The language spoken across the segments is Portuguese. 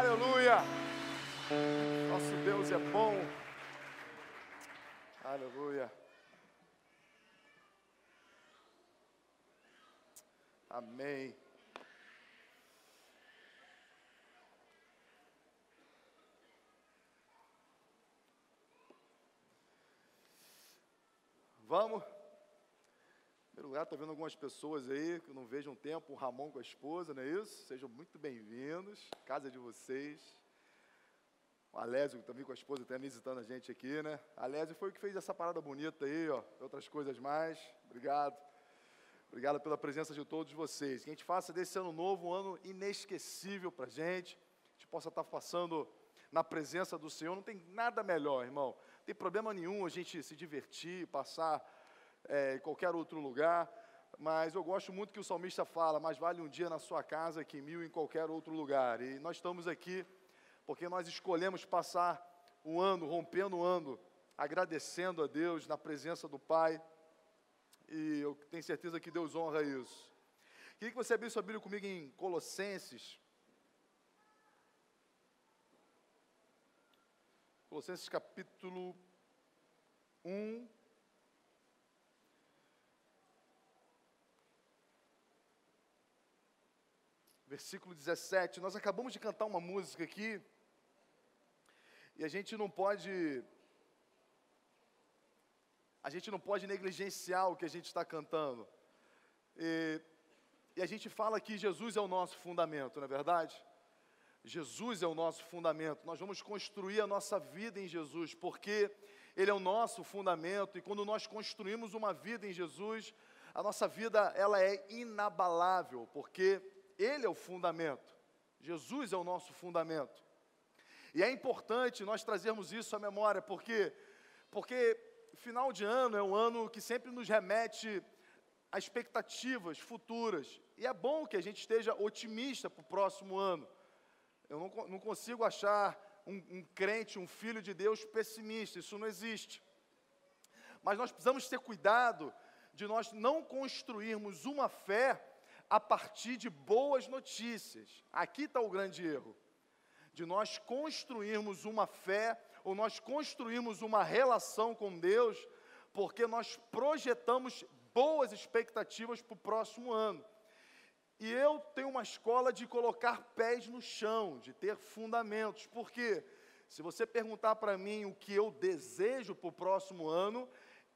Aleluia! Nosso Deus é bom. Aleluia. Amém. Vamos. Lugar, estou vendo algumas pessoas aí que eu não vejo um tempo, o Ramon com a esposa, não é isso? Sejam muito bem-vindos, casa de vocês. O Alésio também com a esposa, está visitando a gente aqui, né? Alésio foi o que fez essa parada bonita aí, ó, outras coisas mais. Obrigado. Obrigado pela presença de todos vocês. Que a gente faça desse ano novo um ano inesquecível para a gente. A gente possa estar tá passando na presença do Senhor. Não tem nada melhor, irmão, tem problema nenhum a gente se divertir, passar é, em qualquer outro lugar, mas eu gosto muito que o salmista fala, mais vale um dia na sua casa que mil em qualquer outro lugar. E nós estamos aqui porque nós escolhemos passar um ano, rompendo o ano, agradecendo a Deus na presença do Pai. E eu tenho certeza que Deus honra isso. Queria que você abrisse sua Bíblia comigo em Colossenses, Colossenses capítulo 1. Versículo 17. Nós acabamos de cantar uma música aqui. E a gente não pode. A gente não pode negligenciar o que a gente está cantando. E, e a gente fala que Jesus é o nosso fundamento, não é verdade? Jesus é o nosso fundamento. Nós vamos construir a nossa vida em Jesus, porque Ele é o nosso fundamento. E quando nós construímos uma vida em Jesus, a nossa vida ela é inabalável, porque Ele é o fundamento. Jesus é o nosso fundamento. E é importante nós trazermos isso à memória, porque porque final de ano é um ano que sempre nos remete a expectativas futuras. E é bom que a gente esteja otimista para o próximo ano. Eu não, não consigo achar um, um crente, um filho de Deus pessimista, isso não existe. Mas nós precisamos ter cuidado de nós não construirmos uma fé a partir de boas notícias. Aqui está o grande erro. De nós construirmos uma fé, ou nós construirmos uma relação com Deus, porque nós projetamos boas expectativas para o próximo ano. E eu tenho uma escola de colocar pés no chão, de ter fundamentos. Porque se você perguntar para mim o que eu desejo para o próximo ano,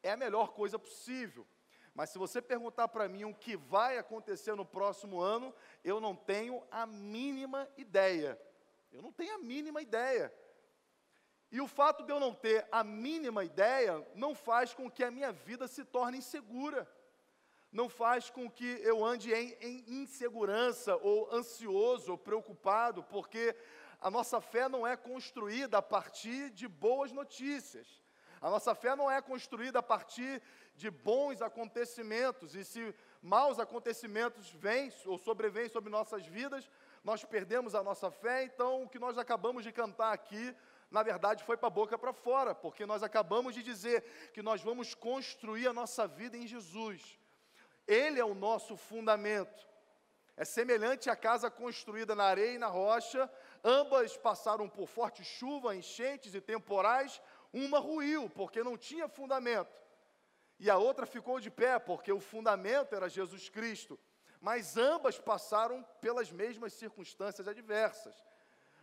é a melhor coisa possível. Mas se você perguntar para mim o que vai acontecer no próximo ano, eu não tenho a mínima ideia. Eu não tenho a mínima ideia. E o fato de eu não ter a mínima ideia não faz com que a minha vida se torne insegura não faz com que eu ande em, em insegurança, ou ansioso, ou preocupado, porque a nossa fé não é construída a partir de boas notícias. A nossa fé não é construída a partir de bons acontecimentos, e se maus acontecimentos vêm ou sobrevêm sobre nossas vidas, nós perdemos a nossa fé, então o que nós acabamos de cantar aqui, na verdade foi para a boca para fora, porque nós acabamos de dizer que nós vamos construir a nossa vida em Jesus. Ele é o nosso fundamento. É semelhante à casa construída na areia e na rocha, ambas passaram por forte chuva, enchentes e temporais, uma ruiu, porque não tinha fundamento, e a outra ficou de pé, porque o fundamento era Jesus Cristo. Mas ambas passaram pelas mesmas circunstâncias adversas,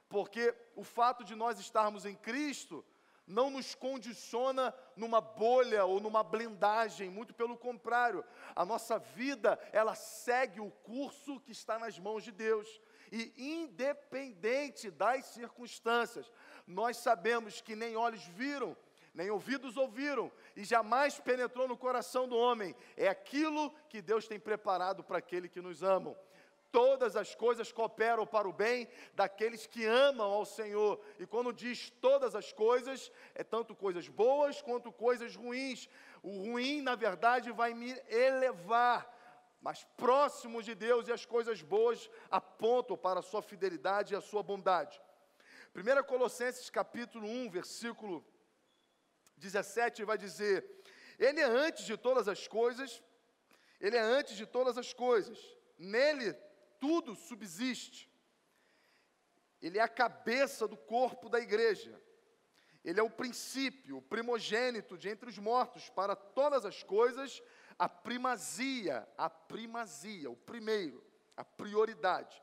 porque o fato de nós estarmos em Cristo não nos condiciona numa bolha ou numa blindagem, muito pelo contrário, a nossa vida, ela segue o curso que está nas mãos de Deus. E independente das circunstâncias, nós sabemos que nem olhos viram, nem ouvidos ouviram, e jamais penetrou no coração do homem, é aquilo que Deus tem preparado para aquele que nos amam todas as coisas cooperam para o bem daqueles que amam ao Senhor. E quando diz todas as coisas, é tanto coisas boas quanto coisas ruins. O ruim, na verdade, vai me elevar, mas próximo de Deus e as coisas boas apontam para a sua fidelidade e a sua bondade. 1 Colossenses capítulo 1, versículo 17 vai dizer: Ele é antes de todas as coisas, ele é antes de todas as coisas. Nele tudo subsiste. ele é a cabeça do corpo da igreja. Ele é o princípio, o primogênito de entre os mortos, para todas as coisas, a primazia, a primazia, o primeiro, a prioridade.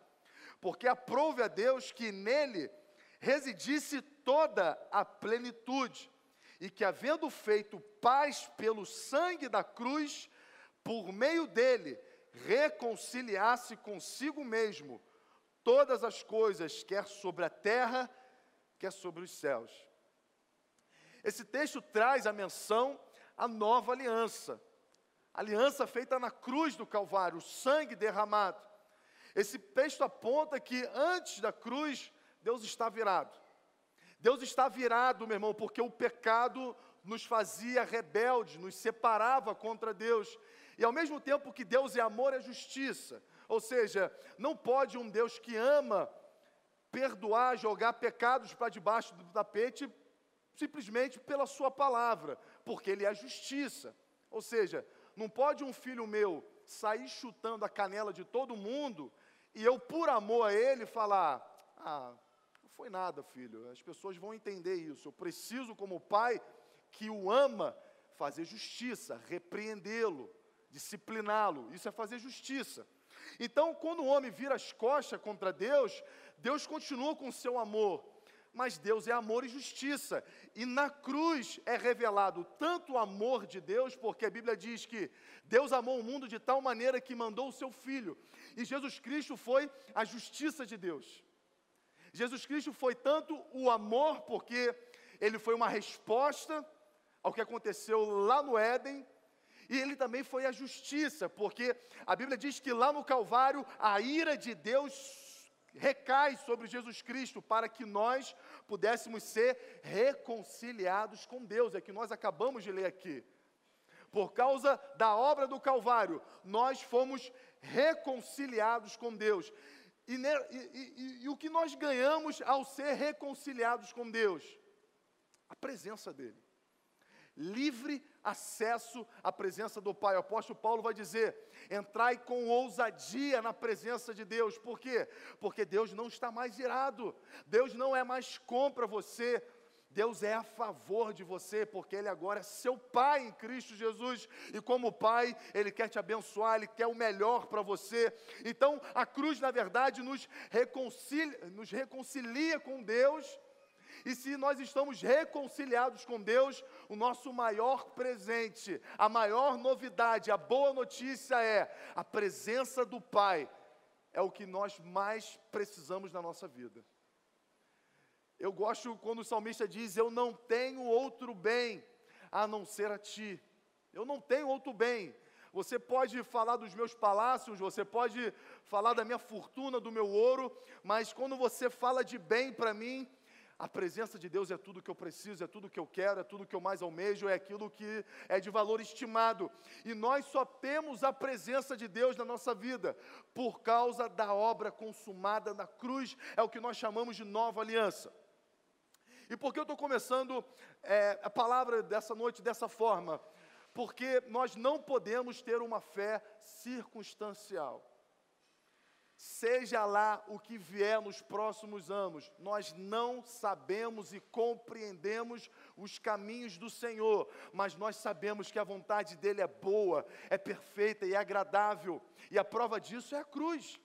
Porque aprove a Deus que nele residisse toda a plenitude, e que, havendo feito paz pelo sangue da cruz, por meio dele, reconciliasse consigo mesmo todas as coisas, quer sobre a terra, quer sobre os céus. Esse texto traz a menção à nova aliança, aliança feita na cruz do Calvário, o sangue derramado. Esse texto aponta que antes da cruz, Deus está virado. Deus está virado, meu irmão, porque o pecado nos fazia rebeldes, nos separava contra Deus. E ao mesmo tempo que Deus é amor, é justiça. Ou seja, não pode um Deus que ama perdoar, jogar pecados para debaixo do tapete simplesmente pela sua palavra, porque ele é justiça. Ou seja, não pode um filho meu sair chutando a canela de todo mundo e eu, por amor a ele, falar: "Ah, foi nada, filho. As pessoas vão entender isso. Eu preciso como pai que o ama fazer justiça, repreendê-lo, discipliná-lo. Isso é fazer justiça. Então, quando o homem vira as costas contra Deus, Deus continua com o seu amor. Mas Deus é amor e justiça. E na cruz é revelado tanto o amor de Deus, porque a Bíblia diz que Deus amou o mundo de tal maneira que mandou o seu filho. E Jesus Cristo foi a justiça de Deus. Jesus Cristo foi tanto o amor, porque ele foi uma resposta ao que aconteceu lá no Éden, e ele também foi a justiça, porque a Bíblia diz que lá no Calvário a ira de Deus recai sobre Jesus Cristo para que nós pudéssemos ser reconciliados com Deus, é que nós acabamos de ler aqui. Por causa da obra do Calvário, nós fomos reconciliados com Deus. E, e, e, e o que nós ganhamos ao ser reconciliados com Deus? A presença dEle livre acesso à presença do Pai. O apóstolo Paulo vai dizer: entrai com ousadia na presença de Deus. Por quê? Porque Deus não está mais irado, Deus não é mais contra você. Deus é a favor de você, porque Ele agora é seu Pai em Cristo Jesus, e como Pai, Ele quer te abençoar, Ele quer o melhor para você. Então, a cruz, na verdade, nos reconcilia, nos reconcilia com Deus, e se nós estamos reconciliados com Deus, o nosso maior presente, a maior novidade, a boa notícia é a presença do Pai, é o que nós mais precisamos na nossa vida. Eu gosto quando o salmista diz: Eu não tenho outro bem a não ser a ti. Eu não tenho outro bem. Você pode falar dos meus palácios, você pode falar da minha fortuna, do meu ouro, mas quando você fala de bem para mim, a presença de Deus é tudo que eu preciso, é tudo que eu quero, é tudo que eu mais almejo, é aquilo que é de valor estimado. E nós só temos a presença de Deus na nossa vida por causa da obra consumada na cruz, é o que nós chamamos de nova aliança. E por que eu estou começando é, a palavra dessa noite dessa forma? Porque nós não podemos ter uma fé circunstancial seja lá o que vier nos próximos anos, nós não sabemos e compreendemos os caminhos do Senhor, mas nós sabemos que a vontade dEle é boa, é perfeita e é agradável, e a prova disso é a cruz.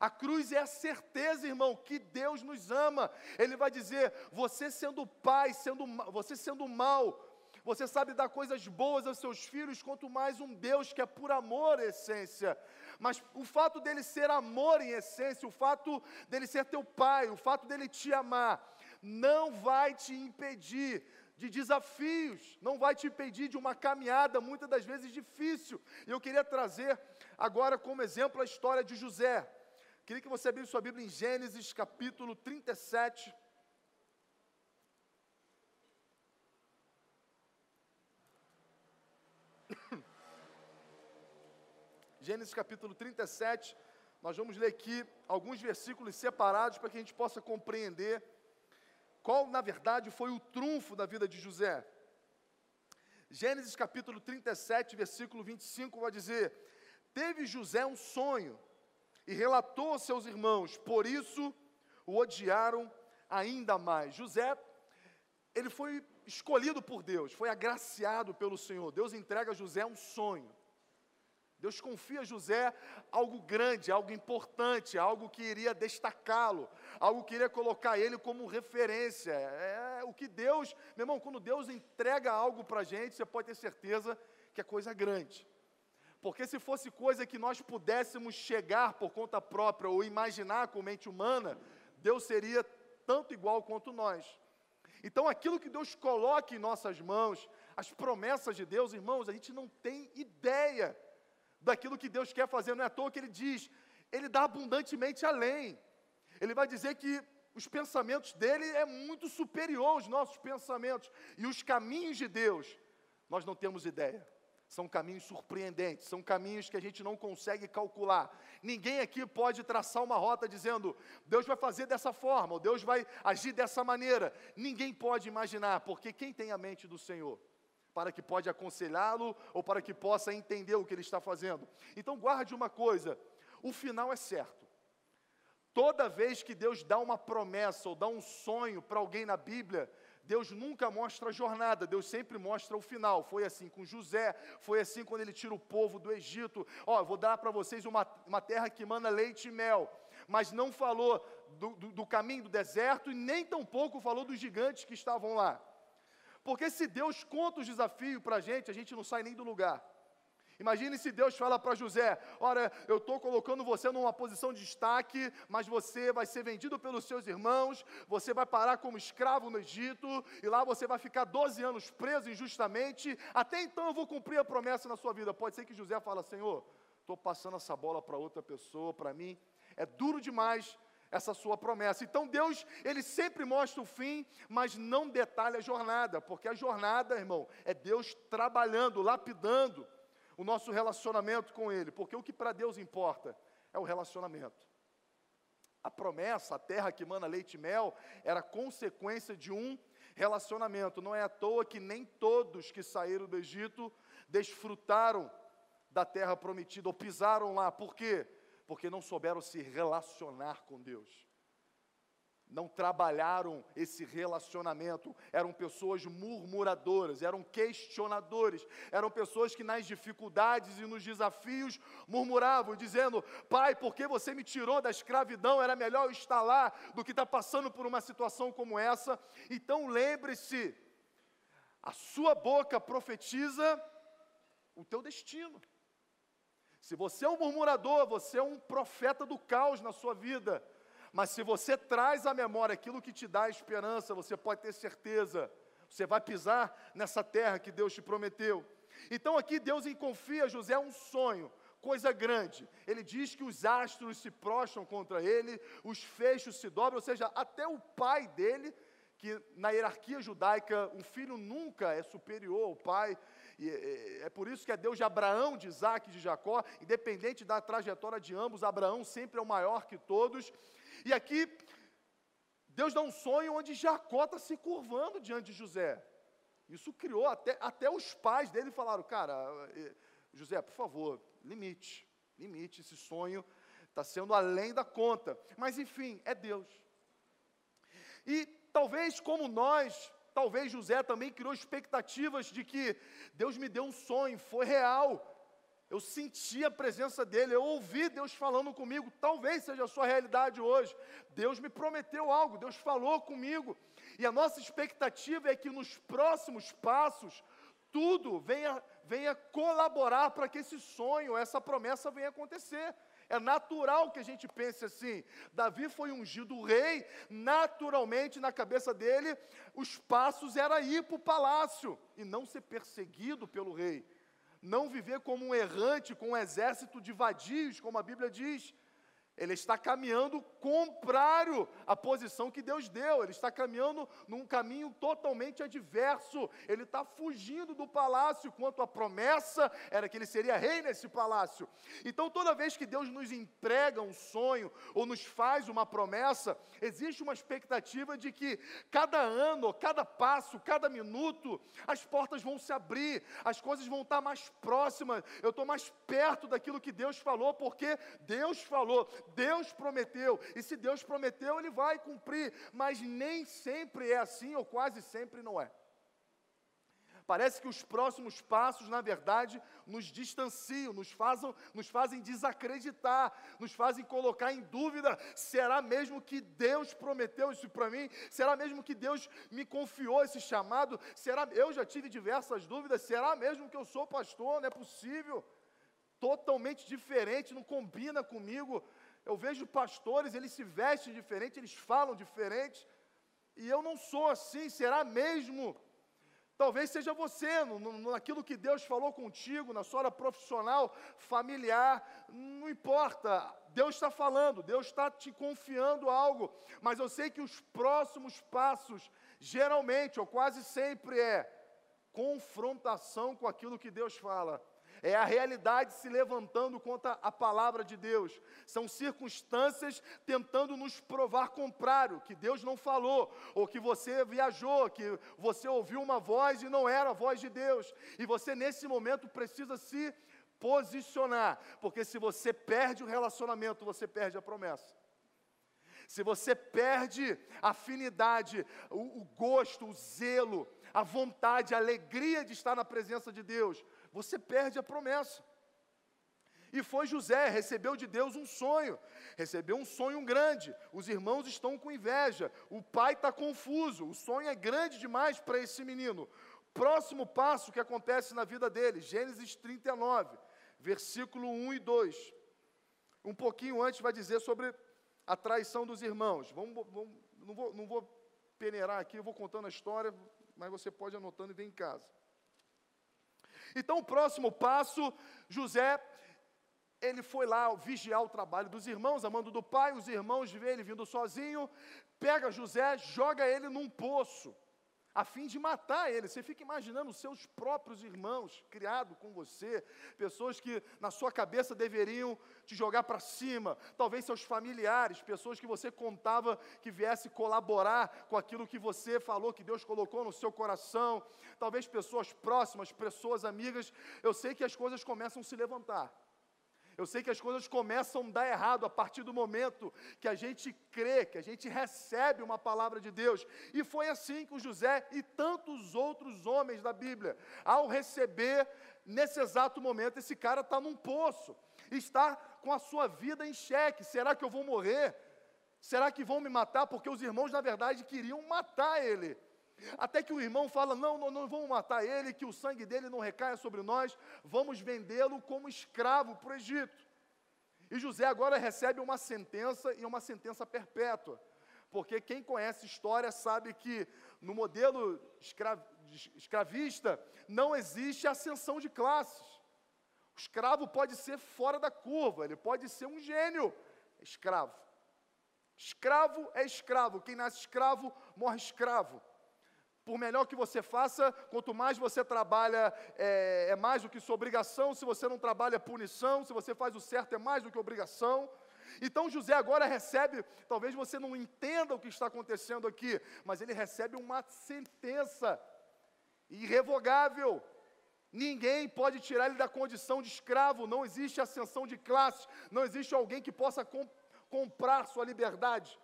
A cruz é a certeza, irmão, que Deus nos ama. Ele vai dizer: você sendo pai, sendo você sendo mal, você sabe dar coisas boas aos seus filhos, quanto mais um Deus que é por amor, essência. Mas o fato dele ser amor em essência, o fato dele ser teu pai, o fato dele te amar, não vai te impedir de desafios, não vai te impedir de uma caminhada muitas das vezes difícil. E eu queria trazer agora como exemplo a história de José. Queria que você abrisse sua Bíblia em Gênesis capítulo 37. Gênesis capítulo 37. Nós vamos ler aqui alguns versículos separados para que a gente possa compreender qual, na verdade, foi o trunfo da vida de José. Gênesis capítulo 37, versículo 25 vai dizer: Teve José um sonho e relatou aos seus irmãos, por isso o odiaram ainda mais. José, ele foi escolhido por Deus, foi agraciado pelo Senhor. Deus entrega a José um sonho. Deus confia a José algo grande, algo importante, algo que iria destacá-lo, algo que iria colocar ele como referência. É o que Deus, meu irmão, quando Deus entrega algo para a gente, você pode ter certeza que é coisa grande. Porque se fosse coisa que nós pudéssemos chegar por conta própria ou imaginar com mente humana, Deus seria tanto igual quanto nós. Então, aquilo que Deus coloca em nossas mãos, as promessas de Deus, irmãos, a gente não tem ideia daquilo que Deus quer fazer, não é à toa que Ele diz, Ele dá abundantemente além. Ele vai dizer que os pensamentos dele é muito superior aos nossos pensamentos, e os caminhos de Deus, nós não temos ideia. São caminhos surpreendentes, são caminhos que a gente não consegue calcular. Ninguém aqui pode traçar uma rota dizendo, Deus vai fazer dessa forma, ou Deus vai agir dessa maneira. Ninguém pode imaginar, porque quem tem a mente do Senhor? Para que pode aconselhá-lo ou para que possa entender o que ele está fazendo. Então guarde uma coisa: o final é certo. Toda vez que Deus dá uma promessa ou dá um sonho para alguém na Bíblia, Deus nunca mostra a jornada, Deus sempre mostra o final. Foi assim com José, foi assim quando ele tira o povo do Egito. Ó, vou dar para vocês uma, uma terra que manda leite e mel. Mas não falou do, do, do caminho do deserto e nem tampouco falou dos gigantes que estavam lá. Porque se Deus conta os desafios para a gente, a gente não sai nem do lugar. Imagine se Deus fala para José: Olha, eu estou colocando você numa posição de destaque, mas você vai ser vendido pelos seus irmãos, você vai parar como escravo no Egito, e lá você vai ficar 12 anos preso injustamente. Até então eu vou cumprir a promessa na sua vida. Pode ser que José fala: Senhor, estou passando essa bola para outra pessoa, para mim. É duro demais essa sua promessa. Então Deus, ele sempre mostra o fim, mas não detalha a jornada, porque a jornada, irmão, é Deus trabalhando, lapidando o nosso relacionamento com Ele, porque o que para Deus importa é o relacionamento. A promessa, a terra que mana leite e mel, era consequência de um relacionamento. Não é à toa que nem todos que saíram do Egito desfrutaram da terra prometida ou pisaram lá. Por quê? Porque não souberam se relacionar com Deus não trabalharam esse relacionamento, eram pessoas murmuradoras, eram questionadores, eram pessoas que nas dificuldades e nos desafios murmuravam, dizendo: Pai, por que você me tirou da escravidão? Era melhor eu estar lá do que estar passando por uma situação como essa. Então lembre-se, a sua boca profetiza o teu destino. Se você é um murmurador, você é um profeta do caos na sua vida. Mas se você traz à memória aquilo que te dá esperança, você pode ter certeza, você vai pisar nessa terra que Deus te prometeu. Então aqui Deus confia a José um sonho, coisa grande. Ele diz que os astros se prostram contra ele, os fechos se dobram, ou seja, até o pai dele, que na hierarquia judaica um filho nunca é superior ao pai, e é, é por isso que é Deus de Abraão, de Isaac e de Jacó, independente da trajetória de ambos, Abraão sempre é o maior que todos. E aqui, Deus dá um sonho onde Jacó está se curvando diante de José. Isso criou, até, até os pais dele falaram: Cara, eh, José, por favor, limite, limite, esse sonho está sendo além da conta. Mas enfim, é Deus. E talvez como nós, talvez José também criou expectativas de que Deus me deu um sonho, foi real. Eu senti a presença dele, eu ouvi Deus falando comigo. Talvez seja a sua realidade hoje. Deus me prometeu algo, Deus falou comigo. E a nossa expectativa é que nos próximos passos, tudo venha, venha colaborar para que esse sonho, essa promessa venha acontecer. É natural que a gente pense assim. Davi foi ungido rei, naturalmente na cabeça dele, os passos era ir para o palácio e não ser perseguido pelo rei não viver como um errante com um exército de vadios, como a Bíblia diz, ele está caminhando contrário à posição que Deus deu, ele está caminhando num caminho totalmente adverso, ele está fugindo do palácio, quanto a promessa era que ele seria rei nesse palácio. Então, toda vez que Deus nos entrega um sonho ou nos faz uma promessa, existe uma expectativa de que cada ano, cada passo, cada minuto, as portas vão se abrir, as coisas vão estar mais próximas, eu estou mais perto daquilo que Deus falou, porque Deus falou. Deus prometeu, e se Deus prometeu, Ele vai cumprir, mas nem sempre é assim, ou quase sempre não é. Parece que os próximos passos, na verdade, nos distanciam, nos, fazem, nos fazem desacreditar, nos fazem colocar em dúvida: será mesmo que Deus prometeu isso para mim? Será mesmo que Deus me confiou esse chamado? Será? Eu já tive diversas dúvidas: será mesmo que eu sou pastor? Não é possível. Totalmente diferente, não combina comigo. Eu vejo pastores, eles se vestem diferente, eles falam diferente, e eu não sou assim. Será mesmo? Talvez seja você, no, no, naquilo que Deus falou contigo, na sua hora profissional, familiar, não importa. Deus está falando, Deus está te confiando algo, mas eu sei que os próximos passos, geralmente ou quase sempre, é confrontação com aquilo que Deus fala é a realidade se levantando contra a palavra de Deus. São circunstâncias tentando nos provar contrário, que Deus não falou, ou que você viajou, que você ouviu uma voz e não era a voz de Deus. E você, nesse momento, precisa se posicionar, porque se você perde o relacionamento, você perde a promessa. Se você perde a afinidade, o, o gosto, o zelo, a vontade, a alegria de estar na presença de Deus, você perde a promessa. E foi José, recebeu de Deus um sonho, recebeu um sonho grande. Os irmãos estão com inveja, o pai está confuso, o sonho é grande demais para esse menino. Próximo passo que acontece na vida dele, Gênesis 39, versículo 1 e 2. Um pouquinho antes vai dizer sobre a traição dos irmãos. Vamos, vamos, não, vou, não vou peneirar aqui, eu vou contando a história, mas você pode anotando e ver em casa. Então, o próximo passo, José, ele foi lá vigiar o trabalho dos irmãos, amando do pai, os irmãos vêem ele vindo sozinho, pega José, joga ele num poço a fim de matar ele. Você fica imaginando os seus próprios irmãos, criados com você, pessoas que na sua cabeça deveriam te jogar para cima, talvez seus familiares, pessoas que você contava que viesse colaborar com aquilo que você falou, que Deus colocou no seu coração, talvez pessoas próximas, pessoas amigas. Eu sei que as coisas começam a se levantar. Eu sei que as coisas começam a dar errado a partir do momento que a gente crê, que a gente recebe uma palavra de Deus. E foi assim com José e tantos outros homens da Bíblia. Ao receber, nesse exato momento, esse cara está num poço, está com a sua vida em xeque. Será que eu vou morrer? Será que vão me matar? Porque os irmãos, na verdade, queriam matar ele. Até que o irmão fala: não, não, não vamos matar ele, que o sangue dele não recaia sobre nós, vamos vendê-lo como escravo para o Egito. E José agora recebe uma sentença e uma sentença perpétua. Porque quem conhece história sabe que no modelo escravista não existe ascensão de classes. O escravo pode ser fora da curva, ele pode ser um gênio escravo. Escravo é escravo, quem nasce escravo morre escravo por melhor que você faça, quanto mais você trabalha, é, é, mais do que sua obrigação. Se você não trabalha, é punição. Se você faz o certo, é mais do que obrigação. Então José agora recebe, talvez você não entenda o que está acontecendo aqui, mas ele recebe uma sentença irrevogável. Ninguém pode tirar ele da condição de escravo, não existe ascensão de classe, não existe alguém que possa comp comprar sua liberdade.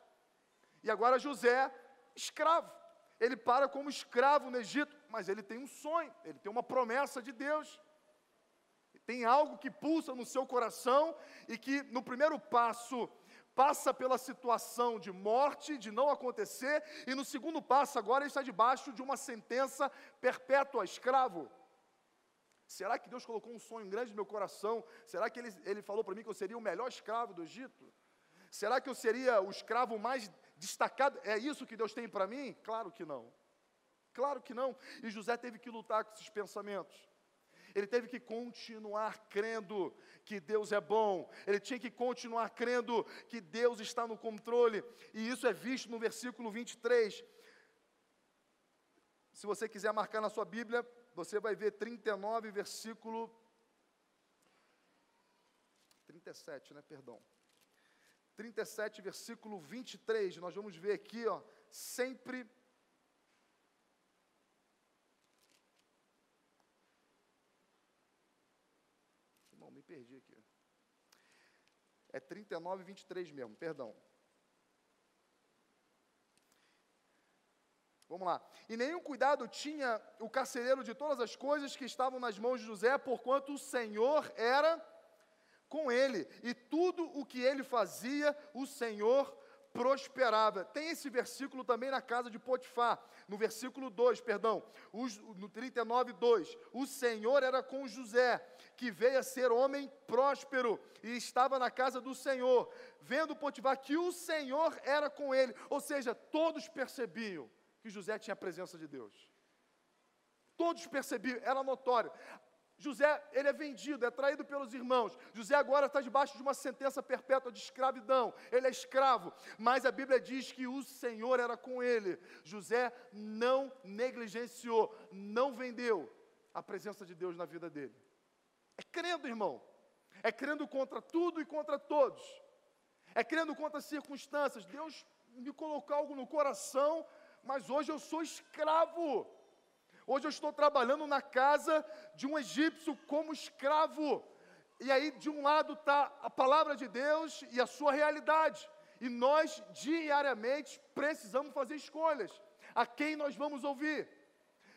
E agora José, escravo ele para como escravo no Egito, mas ele tem um sonho, ele tem uma promessa de Deus. Tem algo que pulsa no seu coração e que no primeiro passo passa pela situação de morte, de não acontecer, e no segundo passo agora ele está debaixo de uma sentença perpétua, escravo. Será que Deus colocou um sonho grande no meu coração? Será que Ele, ele falou para mim que eu seria o melhor escravo do Egito? Será que eu seria o escravo mais destacado. É isso que Deus tem para mim? Claro que não. Claro que não. E José teve que lutar com esses pensamentos. Ele teve que continuar crendo que Deus é bom. Ele tinha que continuar crendo que Deus está no controle. E isso é visto no versículo 23. Se você quiser marcar na sua Bíblia, você vai ver 39, versículo 37, né? Perdão. 37, versículo 23, nós vamos ver aqui, ó, sempre Irmão, me perdi aqui. É 39, 23 mesmo, perdão. Vamos lá. E nenhum cuidado tinha o carcereiro de todas as coisas que estavam nas mãos de José, porquanto o Senhor era com ele, e tudo o que ele fazia, o Senhor prosperava. Tem esse versículo também na casa de Potifar, no versículo 2, perdão, no 39, 2. O Senhor era com José, que veio a ser homem próspero e estava na casa do Senhor, vendo Potifar que o Senhor era com ele, ou seja, todos percebiam que José tinha a presença de Deus. Todos percebiam, era notório. José, ele é vendido, é traído pelos irmãos. José agora está debaixo de uma sentença perpétua de escravidão. Ele é escravo, mas a Bíblia diz que o Senhor era com ele. José não negligenciou, não vendeu a presença de Deus na vida dele. É crendo, irmão. É crendo contra tudo e contra todos. É crendo contra as circunstâncias. Deus me colocou algo no coração, mas hoje eu sou escravo. Hoje eu estou trabalhando na casa de um egípcio como escravo. E aí, de um lado está a palavra de Deus e a sua realidade. E nós, diariamente, precisamos fazer escolhas. A quem nós vamos ouvir?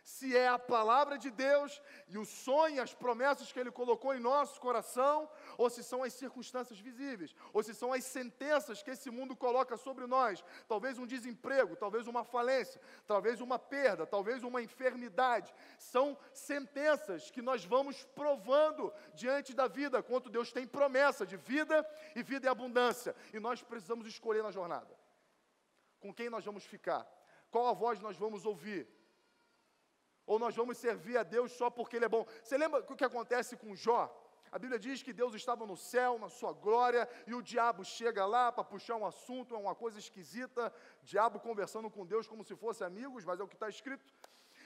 Se é a palavra de Deus e o sonho, as promessas que Ele colocou em nosso coração, ou se são as circunstâncias visíveis, ou se são as sentenças que esse mundo coloca sobre nós. Talvez um desemprego, talvez uma falência, talvez uma perda, talvez uma enfermidade. São sentenças que nós vamos provando diante da vida, quanto Deus tem promessa de vida e vida e abundância. E nós precisamos escolher na jornada. Com quem nós vamos ficar? Qual a voz nós vamos ouvir? Ou nós vamos servir a Deus só porque Ele é bom. Você lembra o que acontece com Jó? A Bíblia diz que Deus estava no céu, na sua glória, e o diabo chega lá para puxar um assunto, é uma coisa esquisita. Diabo conversando com Deus como se fossem amigos, mas é o que está escrito.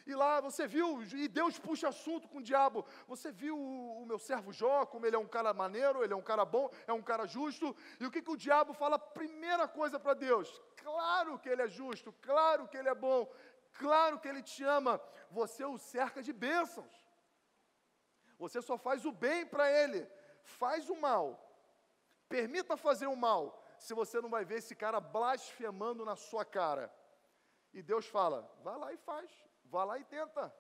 E lá você viu, e Deus puxa assunto com o diabo. Você viu o, o, meu servo Jó, como ele é um cara maneiro, ele é um cara bom, é um cara justo. E o que, que o diabo fala? Primeira coisa para Deus: claro que ele é justo, claro que ele é bom, Claro que Ele te ama, você o cerca de bênçãos. Você só faz o bem para Ele, faz o mal. Permita fazer o mal, se você não vai ver esse cara blasfemando na sua cara. E Deus fala: vá lá e faz, vá lá e tenta.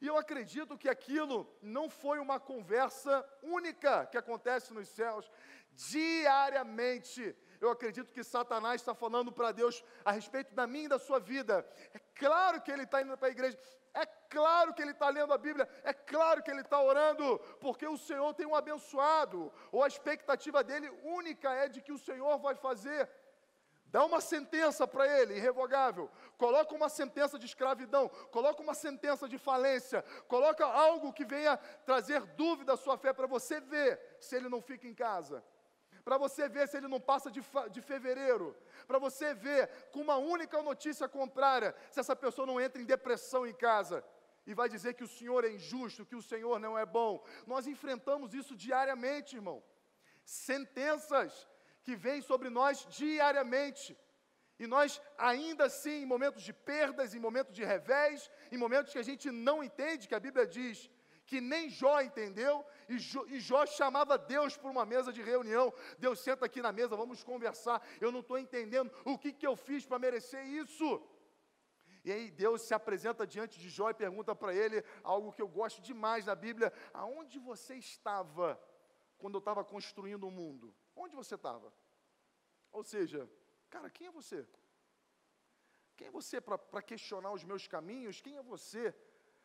E eu acredito que aquilo não foi uma conversa única que acontece nos céus. Diariamente eu acredito que Satanás está falando para Deus a respeito da minha e da sua vida. É claro que ele está indo para a igreja, é claro que ele está lendo a Bíblia, é claro que ele está orando, porque o Senhor tem um abençoado, ou a expectativa dele única é de que o Senhor vai fazer. Dá uma sentença para ele, irrevogável. Coloca uma sentença de escravidão. Coloca uma sentença de falência. Coloca algo que venha trazer dúvida à sua fé para você ver se ele não fica em casa para você ver se ele não passa de, de fevereiro, para você ver com uma única notícia contrária, se essa pessoa não entra em depressão em casa e vai dizer que o Senhor é injusto, que o Senhor não é bom. Nós enfrentamos isso diariamente, irmão. Sentenças que vêm sobre nós diariamente. E nós, ainda assim, em momentos de perdas, em momentos de revés, em momentos que a gente não entende, que a Bíblia diz que nem Jó entendeu, e Jó, e Jó chamava Deus para uma mesa de reunião. Deus senta aqui na mesa, vamos conversar. Eu não estou entendendo o que, que eu fiz para merecer isso. E aí Deus se apresenta diante de Jó e pergunta para ele algo que eu gosto demais na Bíblia: aonde você estava quando eu estava construindo o mundo? Onde você estava? Ou seja, cara, quem é você? Quem é você para questionar os meus caminhos? Quem é você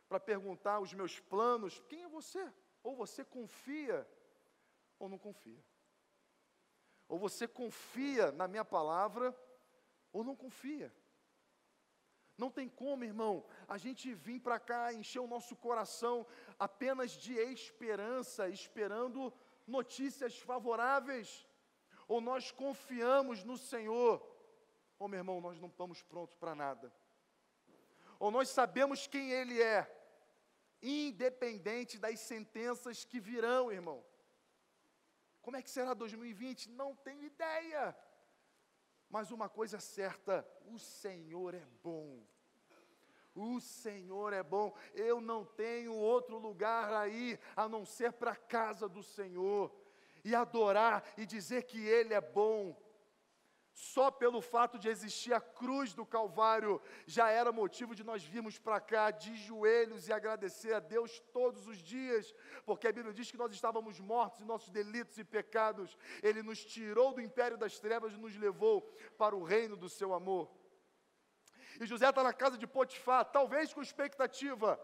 para perguntar os meus planos. Quem é você? Ou você confia ou não confia. Ou você confia na minha palavra ou não confia. Não tem como, irmão, a gente vir para cá, encher o nosso coração apenas de esperança, esperando notícias favoráveis. Ou nós confiamos no Senhor, ou meu irmão, nós não estamos prontos para nada. Ou nós sabemos quem Ele é, independente das sentenças que virão, irmão. Como é que será 2020? Não tenho ideia. Mas uma coisa é certa: o Senhor é bom. O Senhor é bom. Eu não tenho outro lugar aí a não ser para a casa do Senhor. e adorar e dizer que Ele é bom. Só pelo fato de existir a cruz do Calvário já era motivo de nós virmos para cá de joelhos e agradecer a Deus todos os dias, porque a Bíblia diz que nós estávamos mortos em nossos delitos e pecados, Ele nos tirou do império das trevas e nos levou para o reino do seu amor. E José está na casa de Potifar, talvez com expectativa: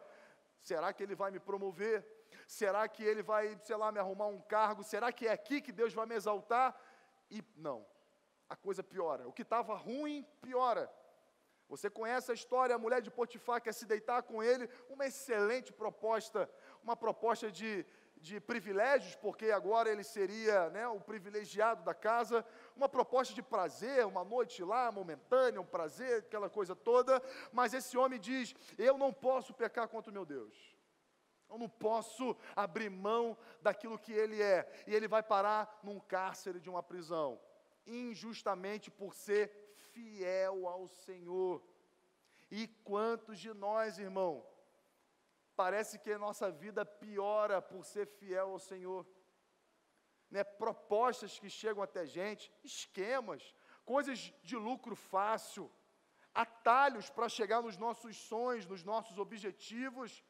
será que ele vai me promover? Será que ele vai, sei lá, me arrumar um cargo? Será que é aqui que Deus vai me exaltar? E não a coisa piora. O que estava ruim, piora. Você conhece a história, a mulher de Potifar quer se deitar com ele, uma excelente proposta, uma proposta de, de privilégios, porque agora ele seria né, o privilegiado da casa, uma proposta de prazer, uma noite lá, momentânea, um prazer, aquela coisa toda, mas esse homem diz: Eu não posso pecar contra o meu Deus. Eu não posso abrir mão daquilo que ele é. E ele vai parar num cárcere de uma prisão injustamente por ser fiel ao Senhor. E quantos de nós, irmão, parece que a nossa vida piora por ser fiel ao Senhor? Né? Propostas que chegam até gente, esquemas, coisas de lucro fácil, atalhos para chegar nos nossos sonhos, nos nossos objetivos.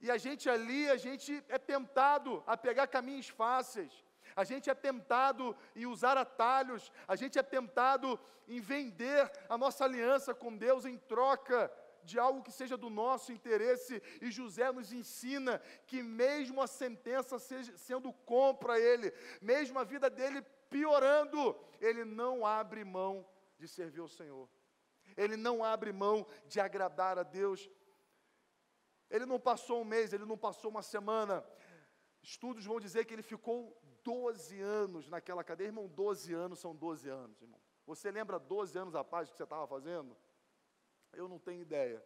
E a gente ali, a gente é tentado a pegar caminhos fáceis a gente é tentado em usar atalhos, a gente é tentado em vender a nossa aliança com Deus em troca de algo que seja do nosso interesse, e José nos ensina que, mesmo a sentença seja, sendo contra ele, mesmo a vida dele piorando, ele não abre mão de servir ao Senhor, ele não abre mão de agradar a Deus. Ele não passou um mês, ele não passou uma semana. Estudos vão dizer que ele ficou 12 anos naquela cadeia. Irmão, 12 anos são 12 anos, irmão. Você lembra 12 anos atrás que você estava fazendo? Eu não tenho ideia.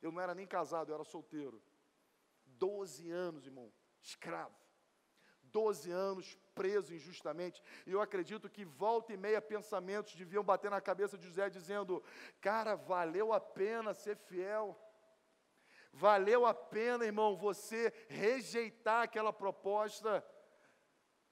Eu não era nem casado, eu era solteiro. 12 anos, irmão, escravo. 12 anos preso injustamente. E eu acredito que volta e meia pensamentos deviam bater na cabeça de José, dizendo: Cara, valeu a pena ser fiel. Valeu a pena, irmão, você rejeitar aquela proposta.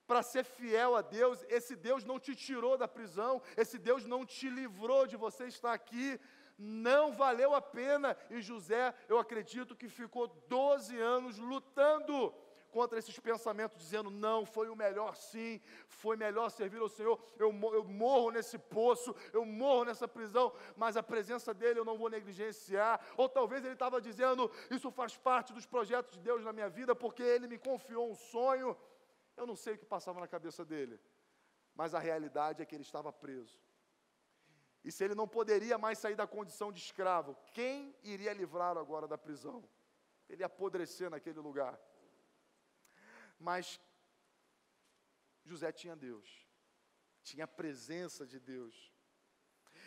Para ser fiel a Deus, esse Deus não te tirou da prisão, esse Deus não te livrou de você estar aqui, não valeu a pena. E José, eu acredito que ficou 12 anos lutando contra esses pensamentos, dizendo: não, foi o melhor sim, foi melhor servir ao Senhor. Eu, eu morro nesse poço, eu morro nessa prisão, mas a presença dele eu não vou negligenciar. Ou talvez ele estava dizendo: isso faz parte dos projetos de Deus na minha vida, porque ele me confiou um sonho. Eu não sei o que passava na cabeça dele, mas a realidade é que ele estava preso. E se ele não poderia mais sair da condição de escravo, quem iria livrá-lo agora da prisão? Ele ia apodrecer naquele lugar. Mas José tinha Deus, tinha a presença de Deus.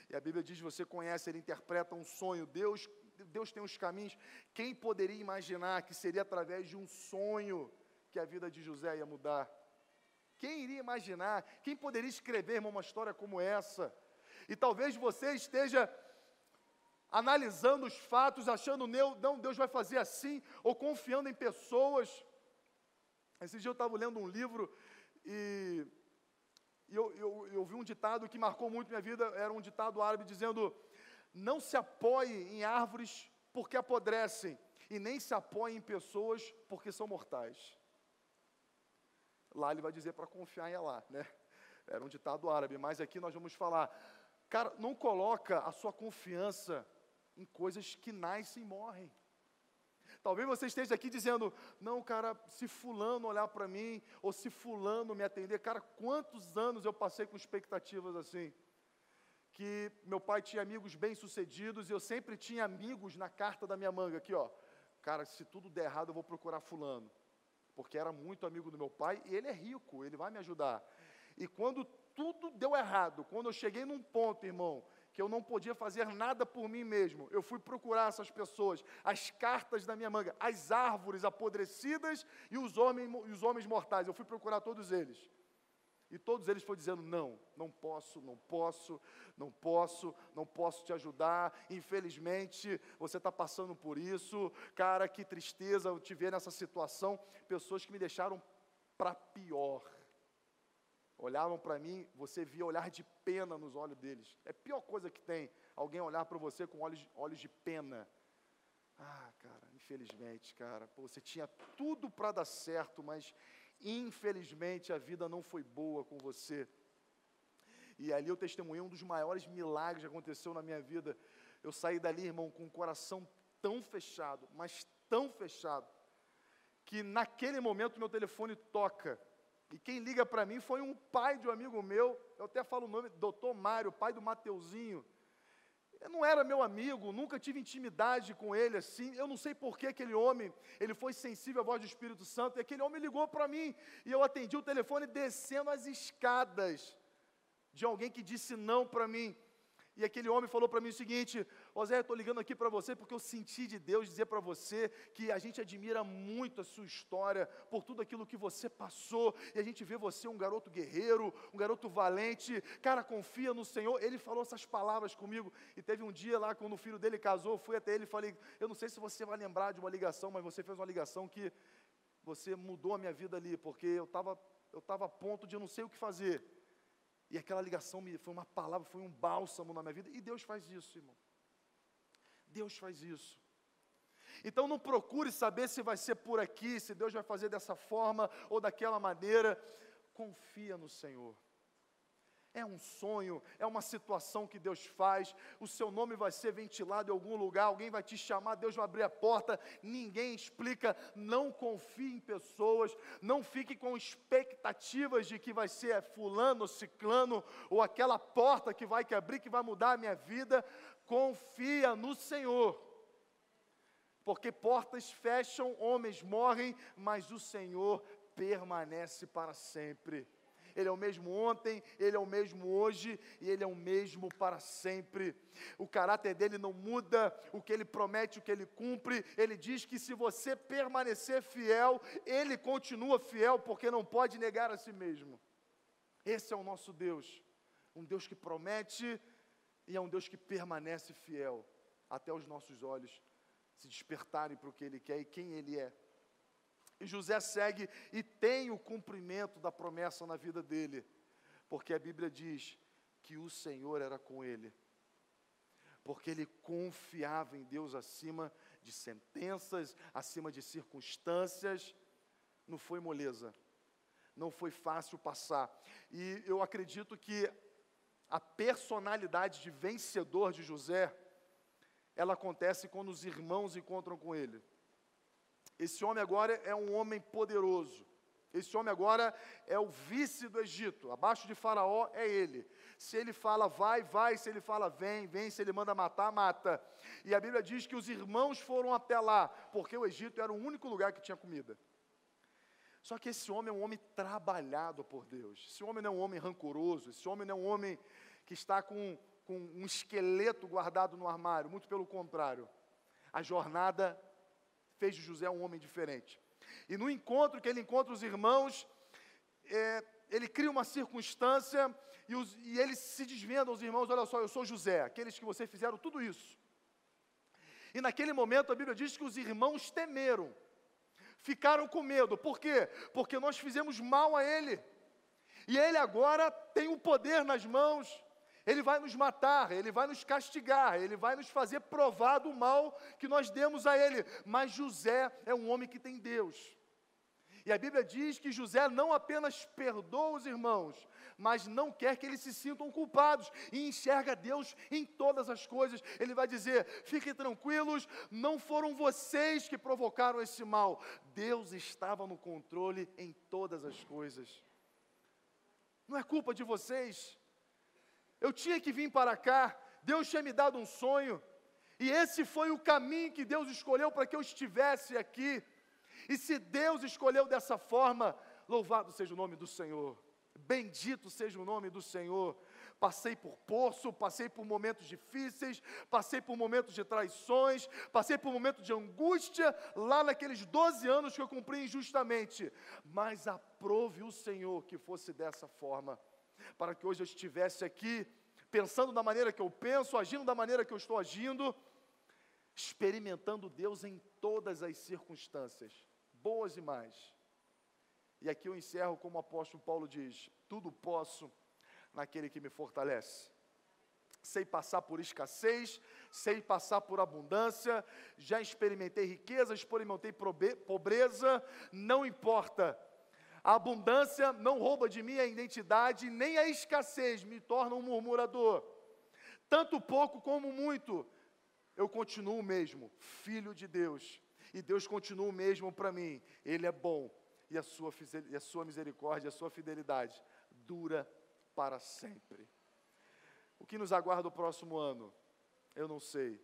E a Bíblia diz: você conhece, ele interpreta um sonho. Deus, Deus tem uns caminhos. Quem poderia imaginar que seria através de um sonho que a vida de José ia mudar. Quem iria imaginar? Quem poderia escrever, irmão, uma história como essa? E talvez você esteja analisando os fatos, achando, não, Deus vai fazer assim, ou confiando em pessoas. Esse dia eu estava lendo um livro e, e eu, eu, eu vi um ditado que marcou muito minha vida, era um ditado árabe dizendo: não se apoie em árvores porque apodrecem, e nem se apoie em pessoas porque são mortais. Lá ele vai dizer para confiar em Allah, né? Era um ditado árabe, mas aqui nós vamos falar, cara, não coloca a sua confiança em coisas que nascem e morrem. Talvez você esteja aqui dizendo, não, cara, se fulano olhar para mim, ou se fulano me atender, cara, quantos anos eu passei com expectativas assim? Que meu pai tinha amigos bem-sucedidos, e eu sempre tinha amigos na carta da minha manga, aqui ó, cara, se tudo der errado eu vou procurar fulano porque era muito amigo do meu pai e ele é rico, ele vai me ajudar. E quando tudo deu errado, quando eu cheguei num ponto, irmão, que eu não podia fazer nada por mim mesmo, eu fui procurar essas pessoas, as cartas da minha manga, as árvores apodrecidas e os homens, os homens mortais, eu fui procurar todos eles. E todos eles foram dizendo: não, não posso, não posso, não posso, não posso te ajudar. Infelizmente, você está passando por isso. Cara, que tristeza eu te ver nessa situação. Pessoas que me deixaram para pior. Olhavam para mim, você via olhar de pena nos olhos deles. É a pior coisa que tem, alguém olhar para você com olhos, olhos de pena. Ah, cara, infelizmente, cara, pô, você tinha tudo para dar certo, mas infelizmente a vida não foi boa com você. E ali eu testemunhei um dos maiores milagres que aconteceu na minha vida. Eu saí dali, irmão, com o coração tão fechado, mas tão fechado, que naquele momento meu telefone toca. E quem liga para mim foi um pai de um amigo meu, eu até falo o nome, doutor Mário, pai do Mateuzinho. Eu não era meu amigo, nunca tive intimidade com ele assim. Eu não sei por que aquele homem, ele foi sensível à voz do Espírito Santo, e aquele homem ligou para mim, e eu atendi o telefone descendo as escadas de alguém que disse não para mim. E aquele homem falou para mim o seguinte: José, eu estou ligando aqui para você porque eu senti de Deus dizer para você que a gente admira muito a sua história, por tudo aquilo que você passou, e a gente vê você um garoto guerreiro, um garoto valente, cara, confia no Senhor. Ele falou essas palavras comigo, e teve um dia lá, quando o filho dele casou, fui até ele e falei: Eu não sei se você vai lembrar de uma ligação, mas você fez uma ligação que você mudou a minha vida ali, porque eu estava eu tava a ponto de eu não sei o que fazer. E aquela ligação me, foi uma palavra, foi um bálsamo na minha vida. E Deus faz isso, irmão. Deus faz isso. Então não procure saber se vai ser por aqui, se Deus vai fazer dessa forma ou daquela maneira. Confia no Senhor. É um sonho, é uma situação que Deus faz. O seu nome vai ser ventilado em algum lugar, alguém vai te chamar, Deus vai abrir a porta. Ninguém explica. Não confie em pessoas, não fique com expectativas de que vai ser fulano, ciclano ou aquela porta que vai que abrir que vai mudar a minha vida. Confia no Senhor. Porque portas fecham, homens morrem, mas o Senhor permanece para sempre. Ele é o mesmo ontem, Ele é o mesmo hoje e Ele é o mesmo para sempre. O caráter dele não muda, o que Ele promete, o que Ele cumpre. Ele diz que se você permanecer fiel, Ele continua fiel, porque não pode negar a si mesmo. Esse é o nosso Deus, um Deus que promete e é um Deus que permanece fiel até os nossos olhos se despertarem para o que Ele quer e quem Ele é. E José segue e tem o cumprimento da promessa na vida dele, porque a Bíblia diz que o Senhor era com ele, porque ele confiava em Deus acima de sentenças, acima de circunstâncias. Não foi moleza, não foi fácil passar. E eu acredito que a personalidade de vencedor de José, ela acontece quando os irmãos encontram com ele. Esse homem agora é um homem poderoso. Esse homem agora é o vice do Egito. Abaixo de Faraó é ele. Se ele fala vai, vai. Se ele fala vem, vem. Se ele manda matar, mata. E a Bíblia diz que os irmãos foram até lá, porque o Egito era o único lugar que tinha comida. Só que esse homem é um homem trabalhado por Deus. Esse homem não é um homem rancoroso. Esse homem não é um homem que está com, com um esqueleto guardado no armário. Muito pelo contrário. A jornada fez de José um homem diferente. E no encontro que ele encontra os irmãos, é, ele cria uma circunstância e, os, e ele se desvenda aos irmãos: Olha só, eu sou José, aqueles que vocês fizeram tudo isso. E naquele momento a Bíblia diz que os irmãos temeram, ficaram com medo. Por quê? Porque nós fizemos mal a ele. E ele agora tem o poder nas mãos ele vai nos matar, Ele vai nos castigar, Ele vai nos fazer provar do mal que nós demos a Ele. Mas José é um homem que tem Deus. E a Bíblia diz que José não apenas perdoa os irmãos, mas não quer que eles se sintam culpados e enxerga Deus em todas as coisas. Ele vai dizer: fiquem tranquilos, não foram vocês que provocaram esse mal, Deus estava no controle em todas as coisas. Não é culpa de vocês, eu tinha que vir para cá, Deus tinha me dado um sonho, e esse foi o caminho que Deus escolheu para que eu estivesse aqui. E se Deus escolheu dessa forma, louvado seja o nome do Senhor, bendito seja o nome do Senhor. Passei por poço, passei por momentos difíceis, passei por momentos de traições, passei por momentos de angústia, lá naqueles 12 anos que eu cumpri injustamente. Mas aprove o Senhor que fosse dessa forma para que hoje eu estivesse aqui pensando da maneira que eu penso, agindo da maneira que eu estou agindo, experimentando Deus em todas as circunstâncias, boas e más. E aqui eu encerro como o apóstolo Paulo diz: tudo posso naquele que me fortalece. Sei passar por escassez, sei passar por abundância, já experimentei riqueza, experimentei pobreza, não importa. A abundância não rouba de mim a identidade, nem a escassez me torna um murmurador. Tanto pouco como muito, eu continuo o mesmo, filho de Deus. E Deus continua o mesmo para mim. Ele é bom e a sua, e a sua misericórdia, a sua fidelidade dura para sempre. O que nos aguarda o próximo ano? Eu não sei.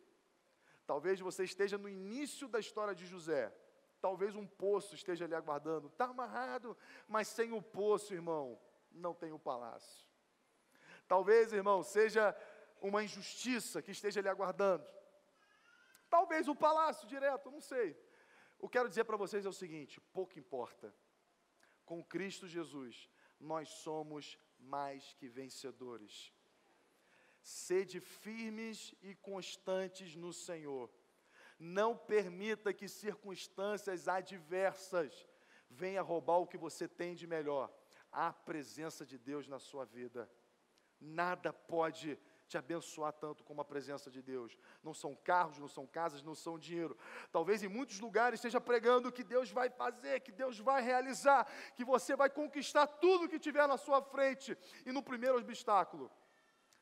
Talvez você esteja no início da história de José. Talvez um poço esteja ali aguardando. Está amarrado, mas sem o poço, irmão, não tem o palácio. Talvez, irmão, seja uma injustiça que esteja ali aguardando. Talvez o palácio direto, não sei. O que quero dizer para vocês é o seguinte: pouco importa. Com Cristo Jesus, nós somos mais que vencedores. Sede firmes e constantes no Senhor. Não permita que circunstâncias adversas venham roubar o que você tem de melhor, a presença de Deus na sua vida. Nada pode te abençoar tanto como a presença de Deus. Não são carros, não são casas, não são dinheiro. Talvez em muitos lugares esteja pregando que Deus vai fazer, que Deus vai realizar, que você vai conquistar tudo que tiver na sua frente. E no primeiro obstáculo,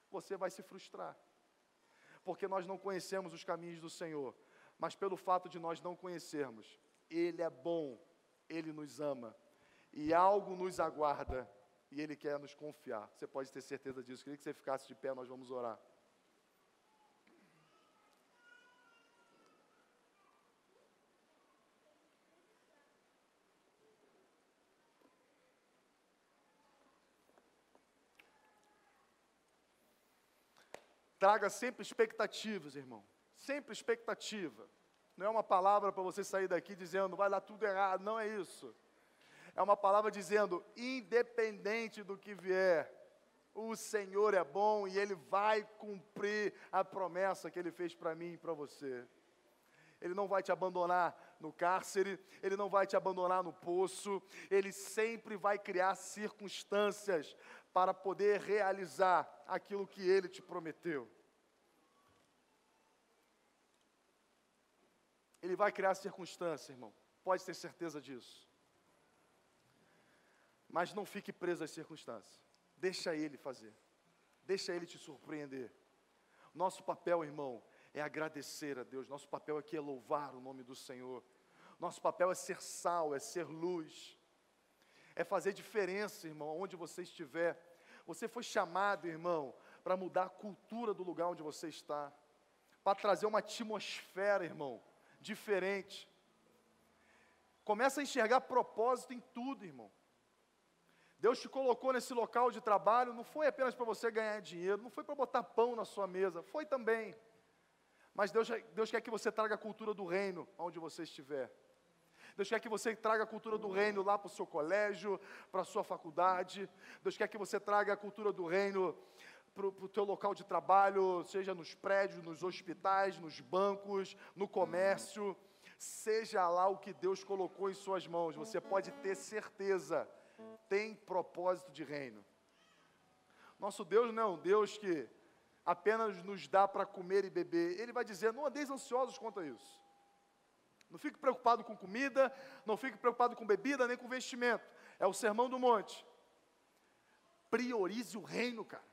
você vai se frustrar. Porque nós não conhecemos os caminhos do Senhor. Mas pelo fato de nós não conhecermos, Ele é bom, Ele nos ama. E algo nos aguarda e Ele quer nos confiar. Você pode ter certeza disso. Queria que você ficasse de pé, nós vamos orar. Traga sempre expectativas, irmão. Sempre expectativa. Não é uma palavra para você sair daqui dizendo vai dar tudo errado. Não é isso é uma palavra dizendo: independente do que vier, o Senhor é bom e Ele vai cumprir a promessa que Ele fez para mim e para você. Ele não vai te abandonar no cárcere, Ele não vai te abandonar no poço, Ele sempre vai criar circunstâncias para poder realizar aquilo que Ele te prometeu. Ele vai criar circunstâncias, irmão, pode ter certeza disso. Mas não fique preso às circunstâncias. Deixa Ele fazer. Deixa Ele te surpreender. Nosso papel, irmão, é agradecer a Deus. Nosso papel aqui é louvar o nome do Senhor. Nosso papel é ser sal, é ser luz. É fazer diferença, irmão, onde você estiver. Você foi chamado, irmão, para mudar a cultura do lugar onde você está. Para trazer uma atmosfera, irmão, diferente. Começa a enxergar propósito em tudo, irmão. Deus te colocou nesse local de trabalho, não foi apenas para você ganhar dinheiro, não foi para botar pão na sua mesa, foi também. Mas Deus, Deus quer que você traga a cultura do reino onde você estiver. Deus quer que você traga a cultura do reino lá para o seu colégio, para a sua faculdade. Deus quer que você traga a cultura do reino para o teu local de trabalho, seja nos prédios, nos hospitais, nos bancos, no comércio. Seja lá o que Deus colocou em suas mãos, você pode ter certeza tem propósito de reino. Nosso Deus não é um Deus que apenas nos dá para comer e beber. Ele vai dizer: não andeis ansiosos quanto a isso. Não fique preocupado com comida, não fique preocupado com bebida, nem com vestimento. É o sermão do monte. Priorize o reino, cara.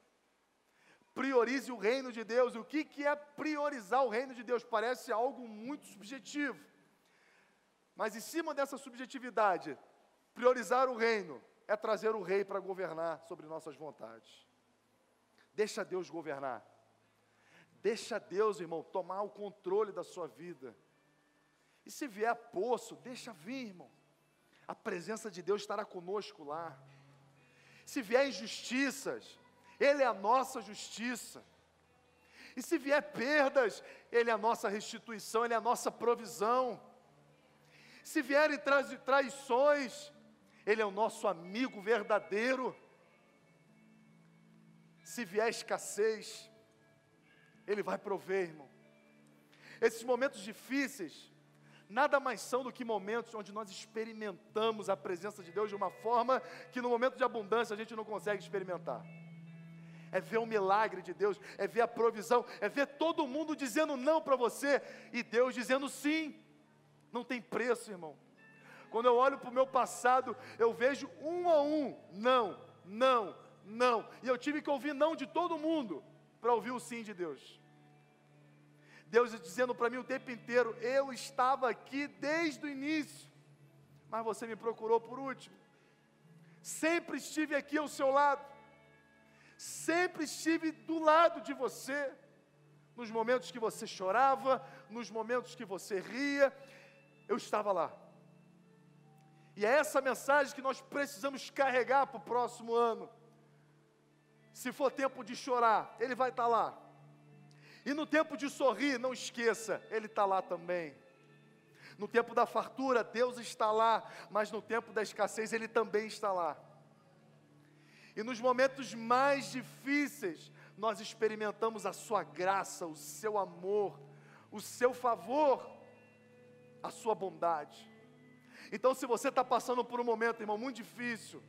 Priorize o reino de Deus. E o que, que é priorizar o reino de Deus? Parece algo muito subjetivo. Mas em cima dessa subjetividade, priorizar o reino é trazer o rei para governar sobre nossas vontades. Deixa Deus governar. Deixa Deus, irmão, tomar o controle da sua vida. E se vier poço, deixa vir, irmão. A presença de Deus estará conosco lá. Se vier injustiças, Ele é a nossa justiça. E se vier perdas, Ele é a nossa restituição, Ele é a nossa provisão. Se vierem traições, ele é o nosso amigo verdadeiro. Se vier escassez, Ele vai prover, irmão. Esses momentos difíceis Nada mais são do que momentos onde nós experimentamos a presença de Deus de uma forma que no momento de abundância a gente não consegue experimentar. É ver o milagre de Deus, é ver a provisão, é ver todo mundo dizendo não para você e Deus dizendo sim. Não tem preço, irmão. Quando eu olho para o meu passado, eu vejo um a um, não, não, não. E eu tive que ouvir não de todo mundo para ouvir o sim de Deus. Deus dizendo para mim o tempo inteiro: Eu estava aqui desde o início, mas você me procurou por último. Sempre estive aqui ao seu lado, sempre estive do lado de você, nos momentos que você chorava, nos momentos que você ria, eu estava lá. E é essa mensagem que nós precisamos carregar para o próximo ano. Se for tempo de chorar, Ele vai estar lá. E no tempo de sorrir, não esqueça, Ele está lá também. No tempo da fartura, Deus está lá, mas no tempo da escassez, Ele também está lá. E nos momentos mais difíceis, nós experimentamos a Sua graça, o Seu amor, o Seu favor, a Sua bondade. Então, se você está passando por um momento, irmão, muito difícil,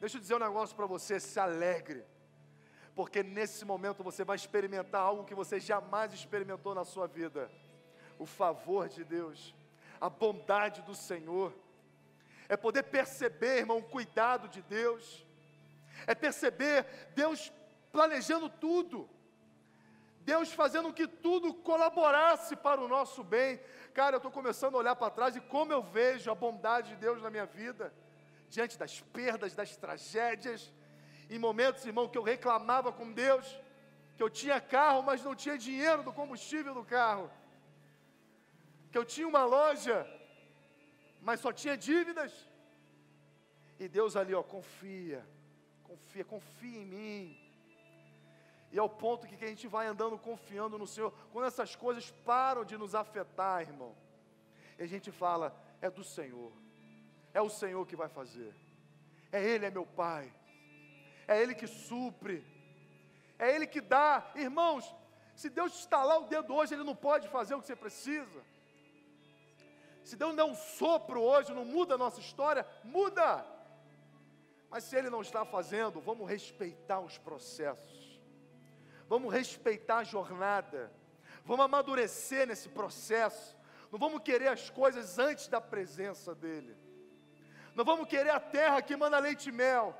deixa eu dizer um negócio para você: se alegre. Porque nesse momento você vai experimentar algo que você jamais experimentou na sua vida: o favor de Deus, a bondade do Senhor, é poder perceber, irmão, o cuidado de Deus, é perceber Deus planejando tudo. Deus fazendo que tudo colaborasse para o nosso bem. Cara, eu estou começando a olhar para trás e como eu vejo a bondade de Deus na minha vida, diante das perdas, das tragédias, em momentos, irmão, que eu reclamava com Deus, que eu tinha carro, mas não tinha dinheiro do combustível do carro, que eu tinha uma loja, mas só tinha dívidas. E Deus ali, ó, confia, confia, confia em mim. E é o ponto que a gente vai andando confiando no Senhor. Quando essas coisas param de nos afetar, irmão, e a gente fala, é do Senhor, é o Senhor que vai fazer, é Ele, é meu Pai, é Ele que supre, é Ele que dá. Irmãos, se Deus estalar o dedo hoje, Ele não pode fazer o que você precisa. Se Deus der um sopro hoje, não muda a nossa história, muda. Mas se Ele não está fazendo, vamos respeitar os processos, vamos respeitar a jornada, vamos amadurecer nesse processo, não vamos querer as coisas antes da presença dEle, não vamos querer a terra que manda leite e mel,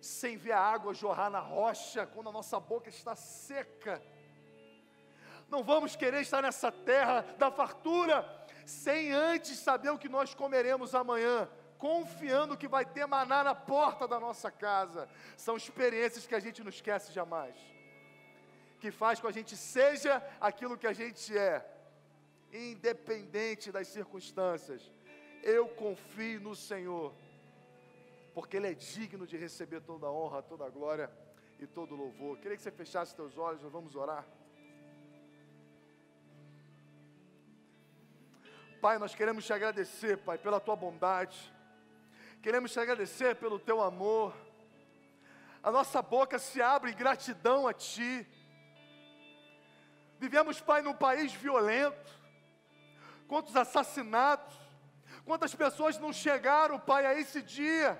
sem ver a água jorrar na rocha, quando a nossa boca está seca. Não vamos querer estar nessa terra da fartura, sem antes saber o que nós comeremos amanhã, confiando que vai ter maná na porta da nossa casa. São experiências que a gente não esquece jamais, que faz com a gente seja aquilo que a gente é, independente das circunstâncias. Eu confio no Senhor porque Ele é digno de receber toda a honra, toda a glória e todo o louvor. Queria que você fechasse seus olhos, nós vamos orar. Pai, nós queremos te agradecer, Pai, pela tua bondade, queremos te agradecer pelo teu amor. A nossa boca se abre em gratidão a Ti. Vivemos, Pai, num país violento. Quantos assassinatos, quantas pessoas não chegaram, Pai, a esse dia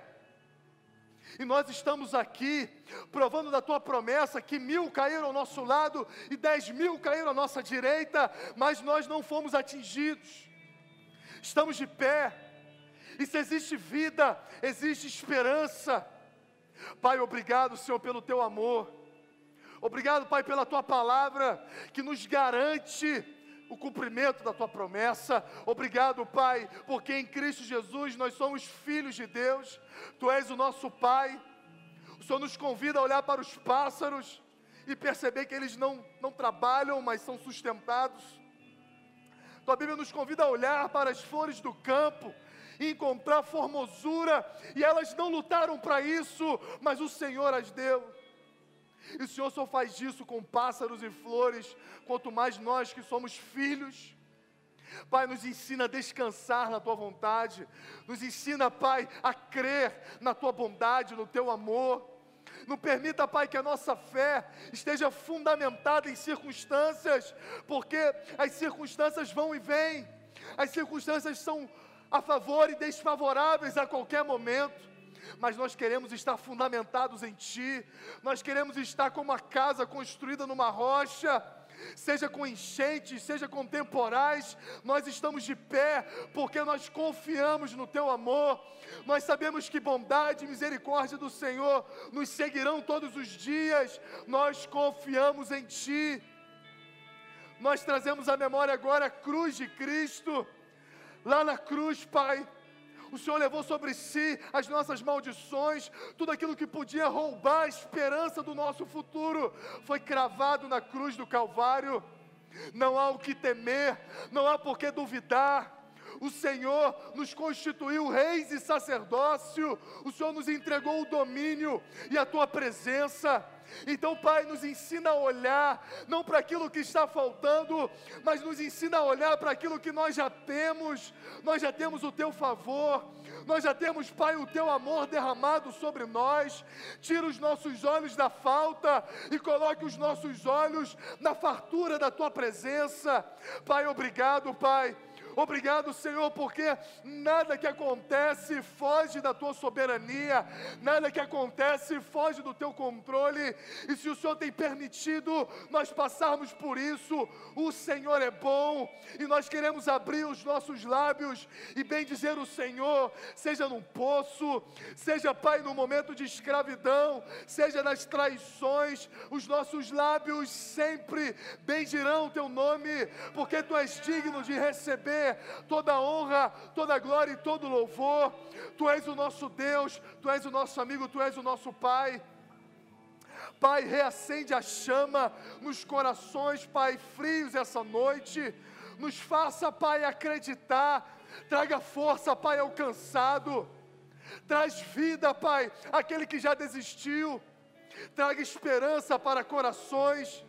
e nós estamos aqui provando da tua promessa que mil caíram ao nosso lado e dez mil caíram à nossa direita, mas nós não fomos atingidos. Estamos de pé. E se existe vida, existe esperança. Pai, obrigado, Senhor, pelo teu amor. Obrigado, Pai, pela tua palavra que nos garante o cumprimento da tua promessa. Obrigado, Pai, porque em Cristo Jesus nós somos filhos de Deus, tu és o nosso Pai. O Senhor nos convida a olhar para os pássaros e perceber que eles não, não trabalham, mas são sustentados. Tua Bíblia nos convida a olhar para as flores do campo e encontrar formosura, e elas não lutaram para isso, mas o Senhor as deu. E o Senhor só faz isso com pássaros e flores, quanto mais nós que somos filhos. Pai, nos ensina a descansar na tua vontade, nos ensina, Pai, a crer na tua bondade, no teu amor. Não permita, Pai, que a nossa fé esteja fundamentada em circunstâncias, porque as circunstâncias vão e vêm, as circunstâncias são a favor e desfavoráveis a qualquer momento. Mas nós queremos estar fundamentados em Ti, nós queremos estar como uma casa construída numa rocha, seja com enchentes, seja com temporais, nós estamos de pé, porque nós confiamos no Teu amor, nós sabemos que bondade e misericórdia do Senhor nos seguirão todos os dias, nós confiamos em Ti. Nós trazemos à memória agora a cruz de Cristo, lá na cruz, Pai, o Senhor levou sobre si as nossas maldições, tudo aquilo que podia roubar a esperança do nosso futuro, foi cravado na cruz do Calvário. Não há o que temer, não há por que duvidar. O Senhor nos constituiu reis e sacerdócio, o Senhor nos entregou o domínio e a tua presença. Então, Pai, nos ensina a olhar, não para aquilo que está faltando, mas nos ensina a olhar para aquilo que nós já temos. Nós já temos o teu favor, nós já temos, Pai, o teu amor derramado sobre nós. Tira os nossos olhos da falta e coloque os nossos olhos na fartura da tua presença. Pai, obrigado, Pai Obrigado, Senhor, porque nada que acontece foge da tua soberania, nada que acontece foge do teu controle. E se o Senhor tem permitido nós passarmos por isso, o Senhor é bom e nós queremos abrir os nossos lábios e bem dizer o Senhor, seja num poço, seja, Pai, no momento de escravidão, seja nas traições, os nossos lábios sempre bendirão o teu nome, porque tu és digno de receber toda honra, toda glória e todo louvor. Tu és o nosso Deus, tu és o nosso amigo, tu és o nosso Pai. Pai, reacende a chama nos corações, Pai, frios essa noite. Nos faça, Pai, acreditar. Traga força, Pai, ao cansado. Traz vida, Pai, àquele que já desistiu. Traga esperança para corações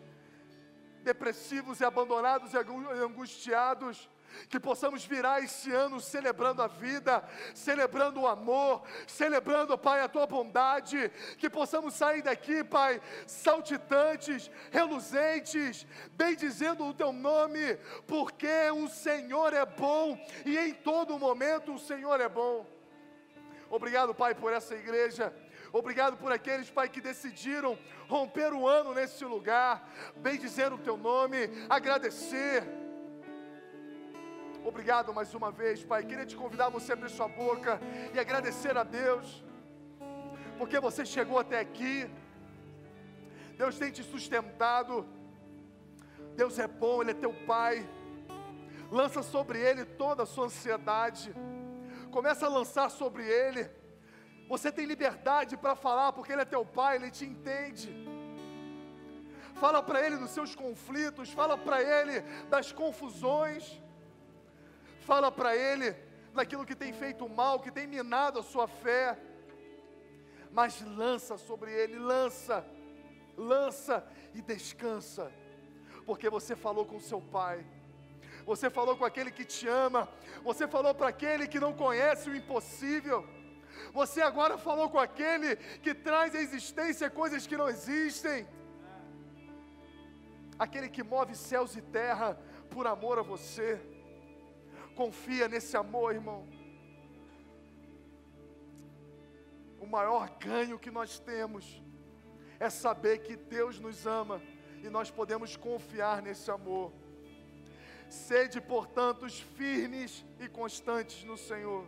depressivos e abandonados e angustiados que possamos virar esse ano celebrando a vida, celebrando o amor, celebrando, Pai, a tua bondade, que possamos sair daqui, Pai, saltitantes, reluzentes, bendizendo o teu nome, porque o Senhor é bom e em todo momento o Senhor é bom. Obrigado, Pai, por essa igreja. Obrigado por aqueles, Pai, que decidiram romper o ano nesse lugar, bendizer o teu nome, agradecer Obrigado mais uma vez, Pai. Queria te convidar você a abrir sua boca e agradecer a Deus, porque você chegou até aqui. Deus tem te sustentado. Deus é bom, Ele é teu Pai. Lança sobre Ele toda a sua ansiedade. Começa a lançar sobre Ele. Você tem liberdade para falar, porque Ele é teu Pai, Ele te entende. Fala para Ele dos seus conflitos, fala para Ele das confusões. Fala para Ele daquilo que tem feito mal, que tem minado a sua fé. Mas lança sobre Ele, lança, lança e descansa, porque você falou com seu Pai. Você falou com aquele que te ama, você falou para aquele que não conhece o impossível. Você agora falou com aquele que traz à existência coisas que não existem. Aquele que move céus e terra por amor a você. Confia nesse amor, irmão. O maior ganho que nós temos é saber que Deus nos ama e nós podemos confiar nesse amor. Sede, portanto, firmes e constantes no Senhor.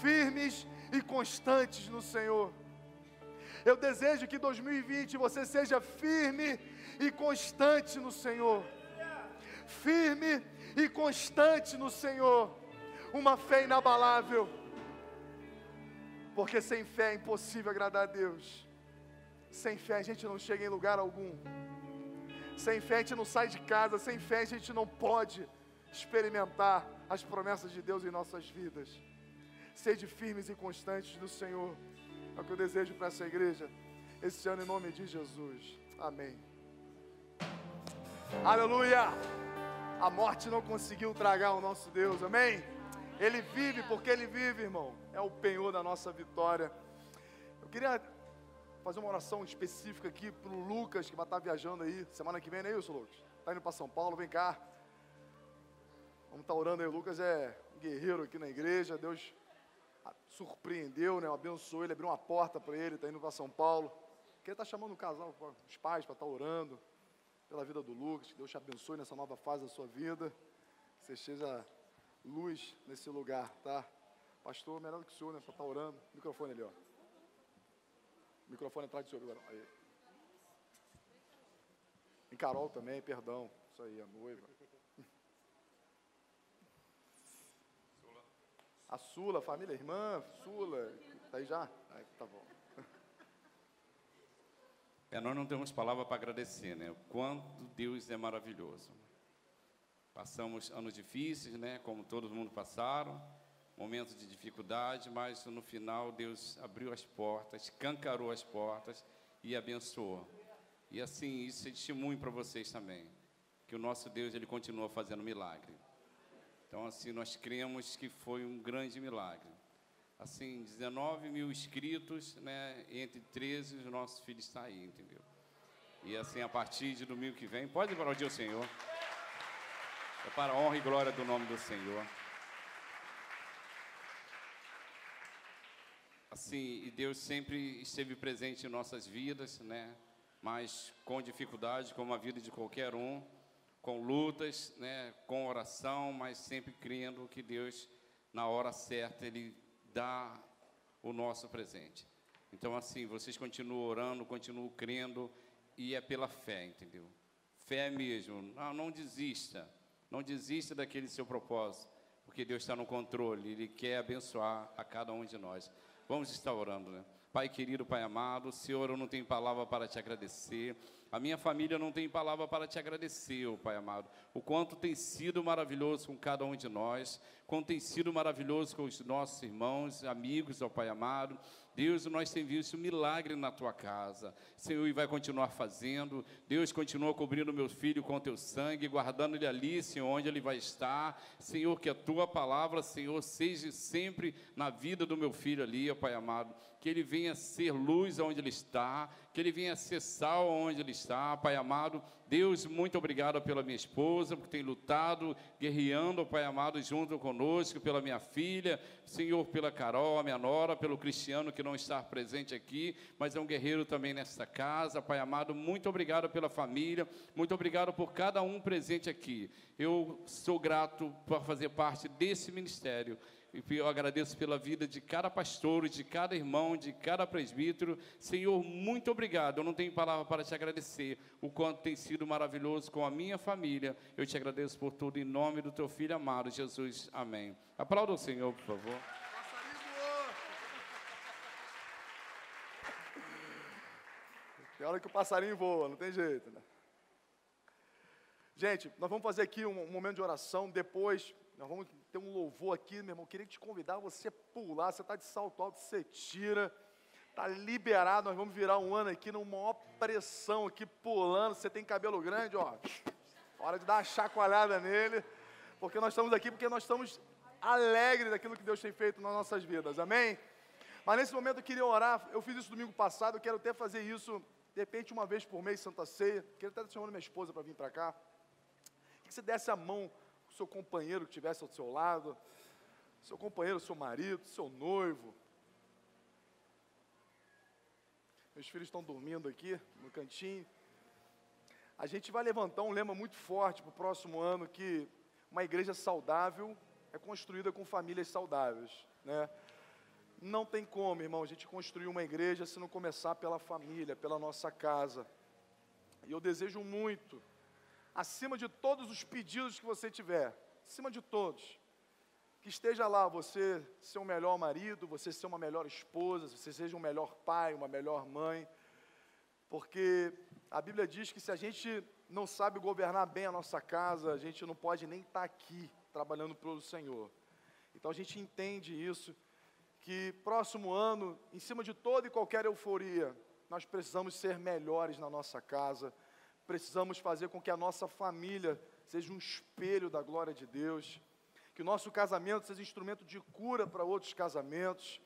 Firmes e constantes no Senhor. Eu desejo que 2020 você seja firme e constante no Senhor. Firme e constante no Senhor, uma fé inabalável, porque sem fé é impossível agradar a Deus. Sem fé a gente não chega em lugar algum. Sem fé a gente não sai de casa, sem fé a gente não pode experimentar as promessas de Deus em nossas vidas. Sede firmes e constantes no Senhor. É o que eu desejo para essa igreja esse ano em nome de Jesus. Amém. Aleluia. A morte não conseguiu tragar o nosso Deus, amém? Ele vive porque Ele vive, irmão. É o penhor da nossa vitória. Eu queria fazer uma oração específica aqui para o Lucas, que vai estar viajando aí semana que vem, não é isso, Lucas? Está indo para São Paulo, vem cá. Vamos estar orando aí. O Lucas é guerreiro aqui na igreja. Deus surpreendeu, né? Abençoou ele, abriu uma porta para ele, está indo para São Paulo. Que ele está chamando o casal, os pais, para estar tá orando pela vida do Lucas. Que Deus te abençoe nessa nova fase da sua vida. Que você seja luz nesse lugar, tá? Pastor, melhor do que o senhor, né? Para tá orando. Microfone ali, ó. Microfone atrás do senhor agora. Aí. Em Carol também, perdão. Isso aí, a noiva. A Sula, família, irmã, Sula, tá aí já? Aí, tá bom. É, nós não temos palavra para agradecer, né? O quanto Deus é maravilhoso. Passamos anos difíceis, né? Como todo mundo passaram, momentos de dificuldade, mas no final Deus abriu as portas, escancarou as portas e abençoou. E assim, isso é testemunho para vocês também, que o nosso Deus ele continua fazendo milagre. Então, assim, nós cremos que foi um grande milagre. Assim, 19 mil inscritos, né? Entre 13, o nosso filho está aí, entendeu? E assim, a partir de domingo que vem, pode aplaudir o Senhor. É para a honra e glória do nome do Senhor. Assim, e Deus sempre esteve presente em nossas vidas, né? Mas com dificuldade, como a vida de qualquer um com lutas, né, com oração, mas sempre crendo que Deus, na hora certa, Ele dá o nosso presente. Então, assim, vocês continuam orando, continuam crendo, e é pela fé, entendeu? Fé mesmo. Não, não desista. Não desista daquele seu propósito, porque Deus está no controle, Ele quer abençoar a cada um de nós. Vamos estar orando, né? Pai querido, Pai amado, Senhor, eu não tenho palavra para te agradecer. A minha família não tem palavra para te agradecer, oh Pai amado. O quanto tem sido maravilhoso com cada um de nós, quanto tem sido maravilhoso com os nossos irmãos, amigos, oh Pai amado. Deus, nós temos visto um milagre na tua casa. Senhor, e vai continuar fazendo. Deus continua cobrindo meu filho com teu sangue, guardando ele ali, Senhor, onde ele vai estar. Senhor, que a tua palavra, Senhor, seja sempre na vida do meu filho ali, ó Pai amado. Que ele venha ser luz onde ele está, que ele venha ser sal onde ele está, Pai amado. Deus, muito obrigado pela minha esposa, porque tem lutado, guerreando, Pai amado, junto conosco, pela minha filha, Senhor, pela Carol, a minha nora, pelo Cristiano que não está presente aqui, mas é um guerreiro também nesta casa, Pai amado. Muito obrigado pela família, muito obrigado por cada um presente aqui. Eu sou grato por fazer parte desse ministério e eu agradeço pela vida de cada pastor, de cada irmão, de cada presbítero. Senhor, muito obrigado. Eu não tenho palavra para te agradecer o quanto tem sido maravilhoso com a minha família. Eu te agradeço por tudo em nome do teu filho amado, Jesus. Amém. Aplauda o Senhor, por favor. Tem hora que o passarinho voa, não tem jeito, né? Gente, nós vamos fazer aqui um, um momento de oração. Depois, nós vamos ter um louvor aqui, meu irmão. Queria te convidar você pular. Você está de salto alto, você tira. Está liberado. Nós vamos virar um ano aqui numa maior pressão aqui, pulando. Você tem cabelo grande, ó. Hora de dar uma chacoalhada nele. Porque nós estamos aqui, porque nós estamos alegres daquilo que Deus tem feito nas nossas vidas. Amém? Mas nesse momento eu queria orar. Eu fiz isso domingo passado. Eu quero até fazer isso, de repente, uma vez por mês, Santa Ceia. Quero até chamar minha esposa para vir para cá. Que você desse a mão seu companheiro que estivesse ao seu lado, seu companheiro, seu marido, seu noivo. Meus filhos estão dormindo aqui no cantinho. A gente vai levantar um lema muito forte para o próximo ano que uma igreja saudável é construída com famílias saudáveis, né? Não tem como, irmão, a gente construir uma igreja se não começar pela família, pela nossa casa. E eu desejo muito acima de todos os pedidos que você tiver, acima de todos, que esteja lá você ser um melhor marido, você ser uma melhor esposa, você seja um melhor pai, uma melhor mãe, porque a Bíblia diz que se a gente não sabe governar bem a nossa casa, a gente não pode nem estar aqui trabalhando para o Senhor. Então a gente entende isso, que próximo ano, em cima de toda e qualquer euforia, nós precisamos ser melhores na nossa casa, precisamos fazer com que a nossa família seja um espelho da glória de Deus, que o nosso casamento seja instrumento de cura para outros casamentos,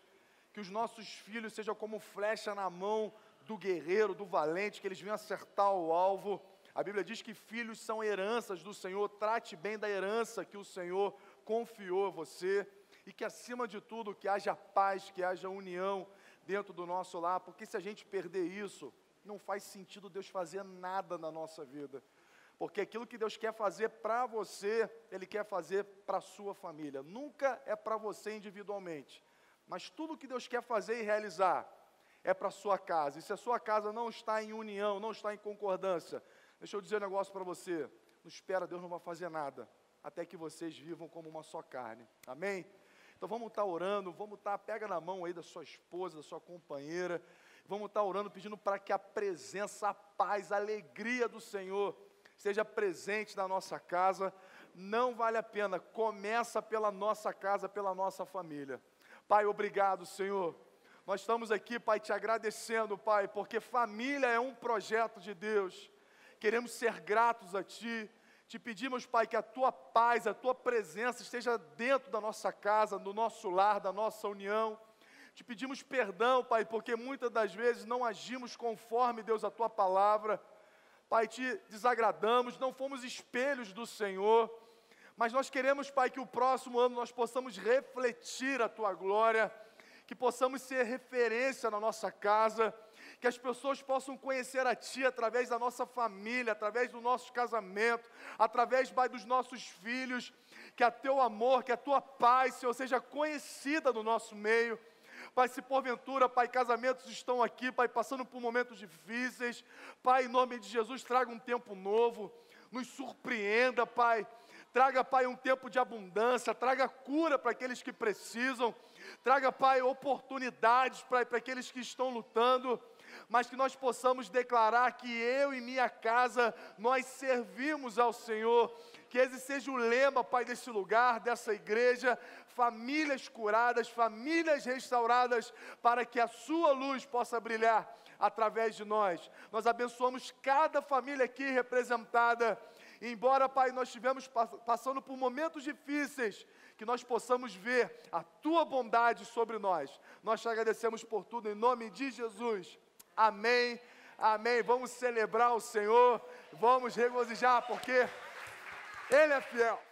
que os nossos filhos sejam como flecha na mão do guerreiro, do valente, que eles venham acertar o alvo. A Bíblia diz que filhos são heranças do Senhor. Trate bem da herança que o Senhor confiou a você. E que acima de tudo, que haja paz, que haja união dentro do nosso lar, porque se a gente perder isso, não faz sentido Deus fazer nada na nossa vida. Porque aquilo que Deus quer fazer para você, Ele quer fazer para a sua família. Nunca é para você individualmente. Mas tudo que Deus quer fazer e realizar é para a sua casa. E se a sua casa não está em união, não está em concordância, deixa eu dizer um negócio para você. Não espera, Deus não vai fazer nada. Até que vocês vivam como uma só carne. Amém? Então vamos estar orando, vamos estar, pega na mão aí da sua esposa, da sua companheira. Vamos estar orando, pedindo para que a presença, a paz, a alegria do Senhor esteja presente na nossa casa. Não vale a pena, começa pela nossa casa, pela nossa família. Pai, obrigado, Senhor. Nós estamos aqui, Pai, te agradecendo, Pai, porque família é um projeto de Deus. Queremos ser gratos a Ti. Te pedimos, Pai, que a Tua paz, a Tua presença esteja dentro da nossa casa, do nosso lar, da nossa união. Te pedimos perdão, Pai, porque muitas das vezes não agimos conforme, Deus, a Tua palavra. Pai, te desagradamos, não fomos espelhos do Senhor, mas nós queremos, Pai, que o próximo ano nós possamos refletir a Tua glória, que possamos ser referência na nossa casa, que as pessoas possam conhecer a Ti através da nossa família, através do nosso casamento, através, Pai, dos nossos filhos, que a Teu amor, que a Tua paz, Senhor, seja conhecida no nosso meio. Pai, se porventura, Pai, casamentos estão aqui, Pai, passando por momentos difíceis, Pai, em nome de Jesus, traga um tempo novo, nos surpreenda, Pai. Traga, Pai, um tempo de abundância, traga cura para aqueles que precisam, traga, Pai, oportunidades para, aqueles que estão lutando, mas que nós possamos declarar que eu e minha casa, nós servimos ao Senhor, que esse seja o lema, Pai, desse lugar, dessa igreja, famílias curadas, famílias restauradas, para que a Sua luz possa brilhar através de nós. Nós abençoamos cada família aqui representada. Embora, Pai, nós estivemos passando por momentos difíceis, que nós possamos ver a Tua bondade sobre nós. Nós te agradecemos por tudo, em nome de Jesus. Amém. Amém. Vamos celebrar o Senhor, vamos regozijar, porque Ele é fiel.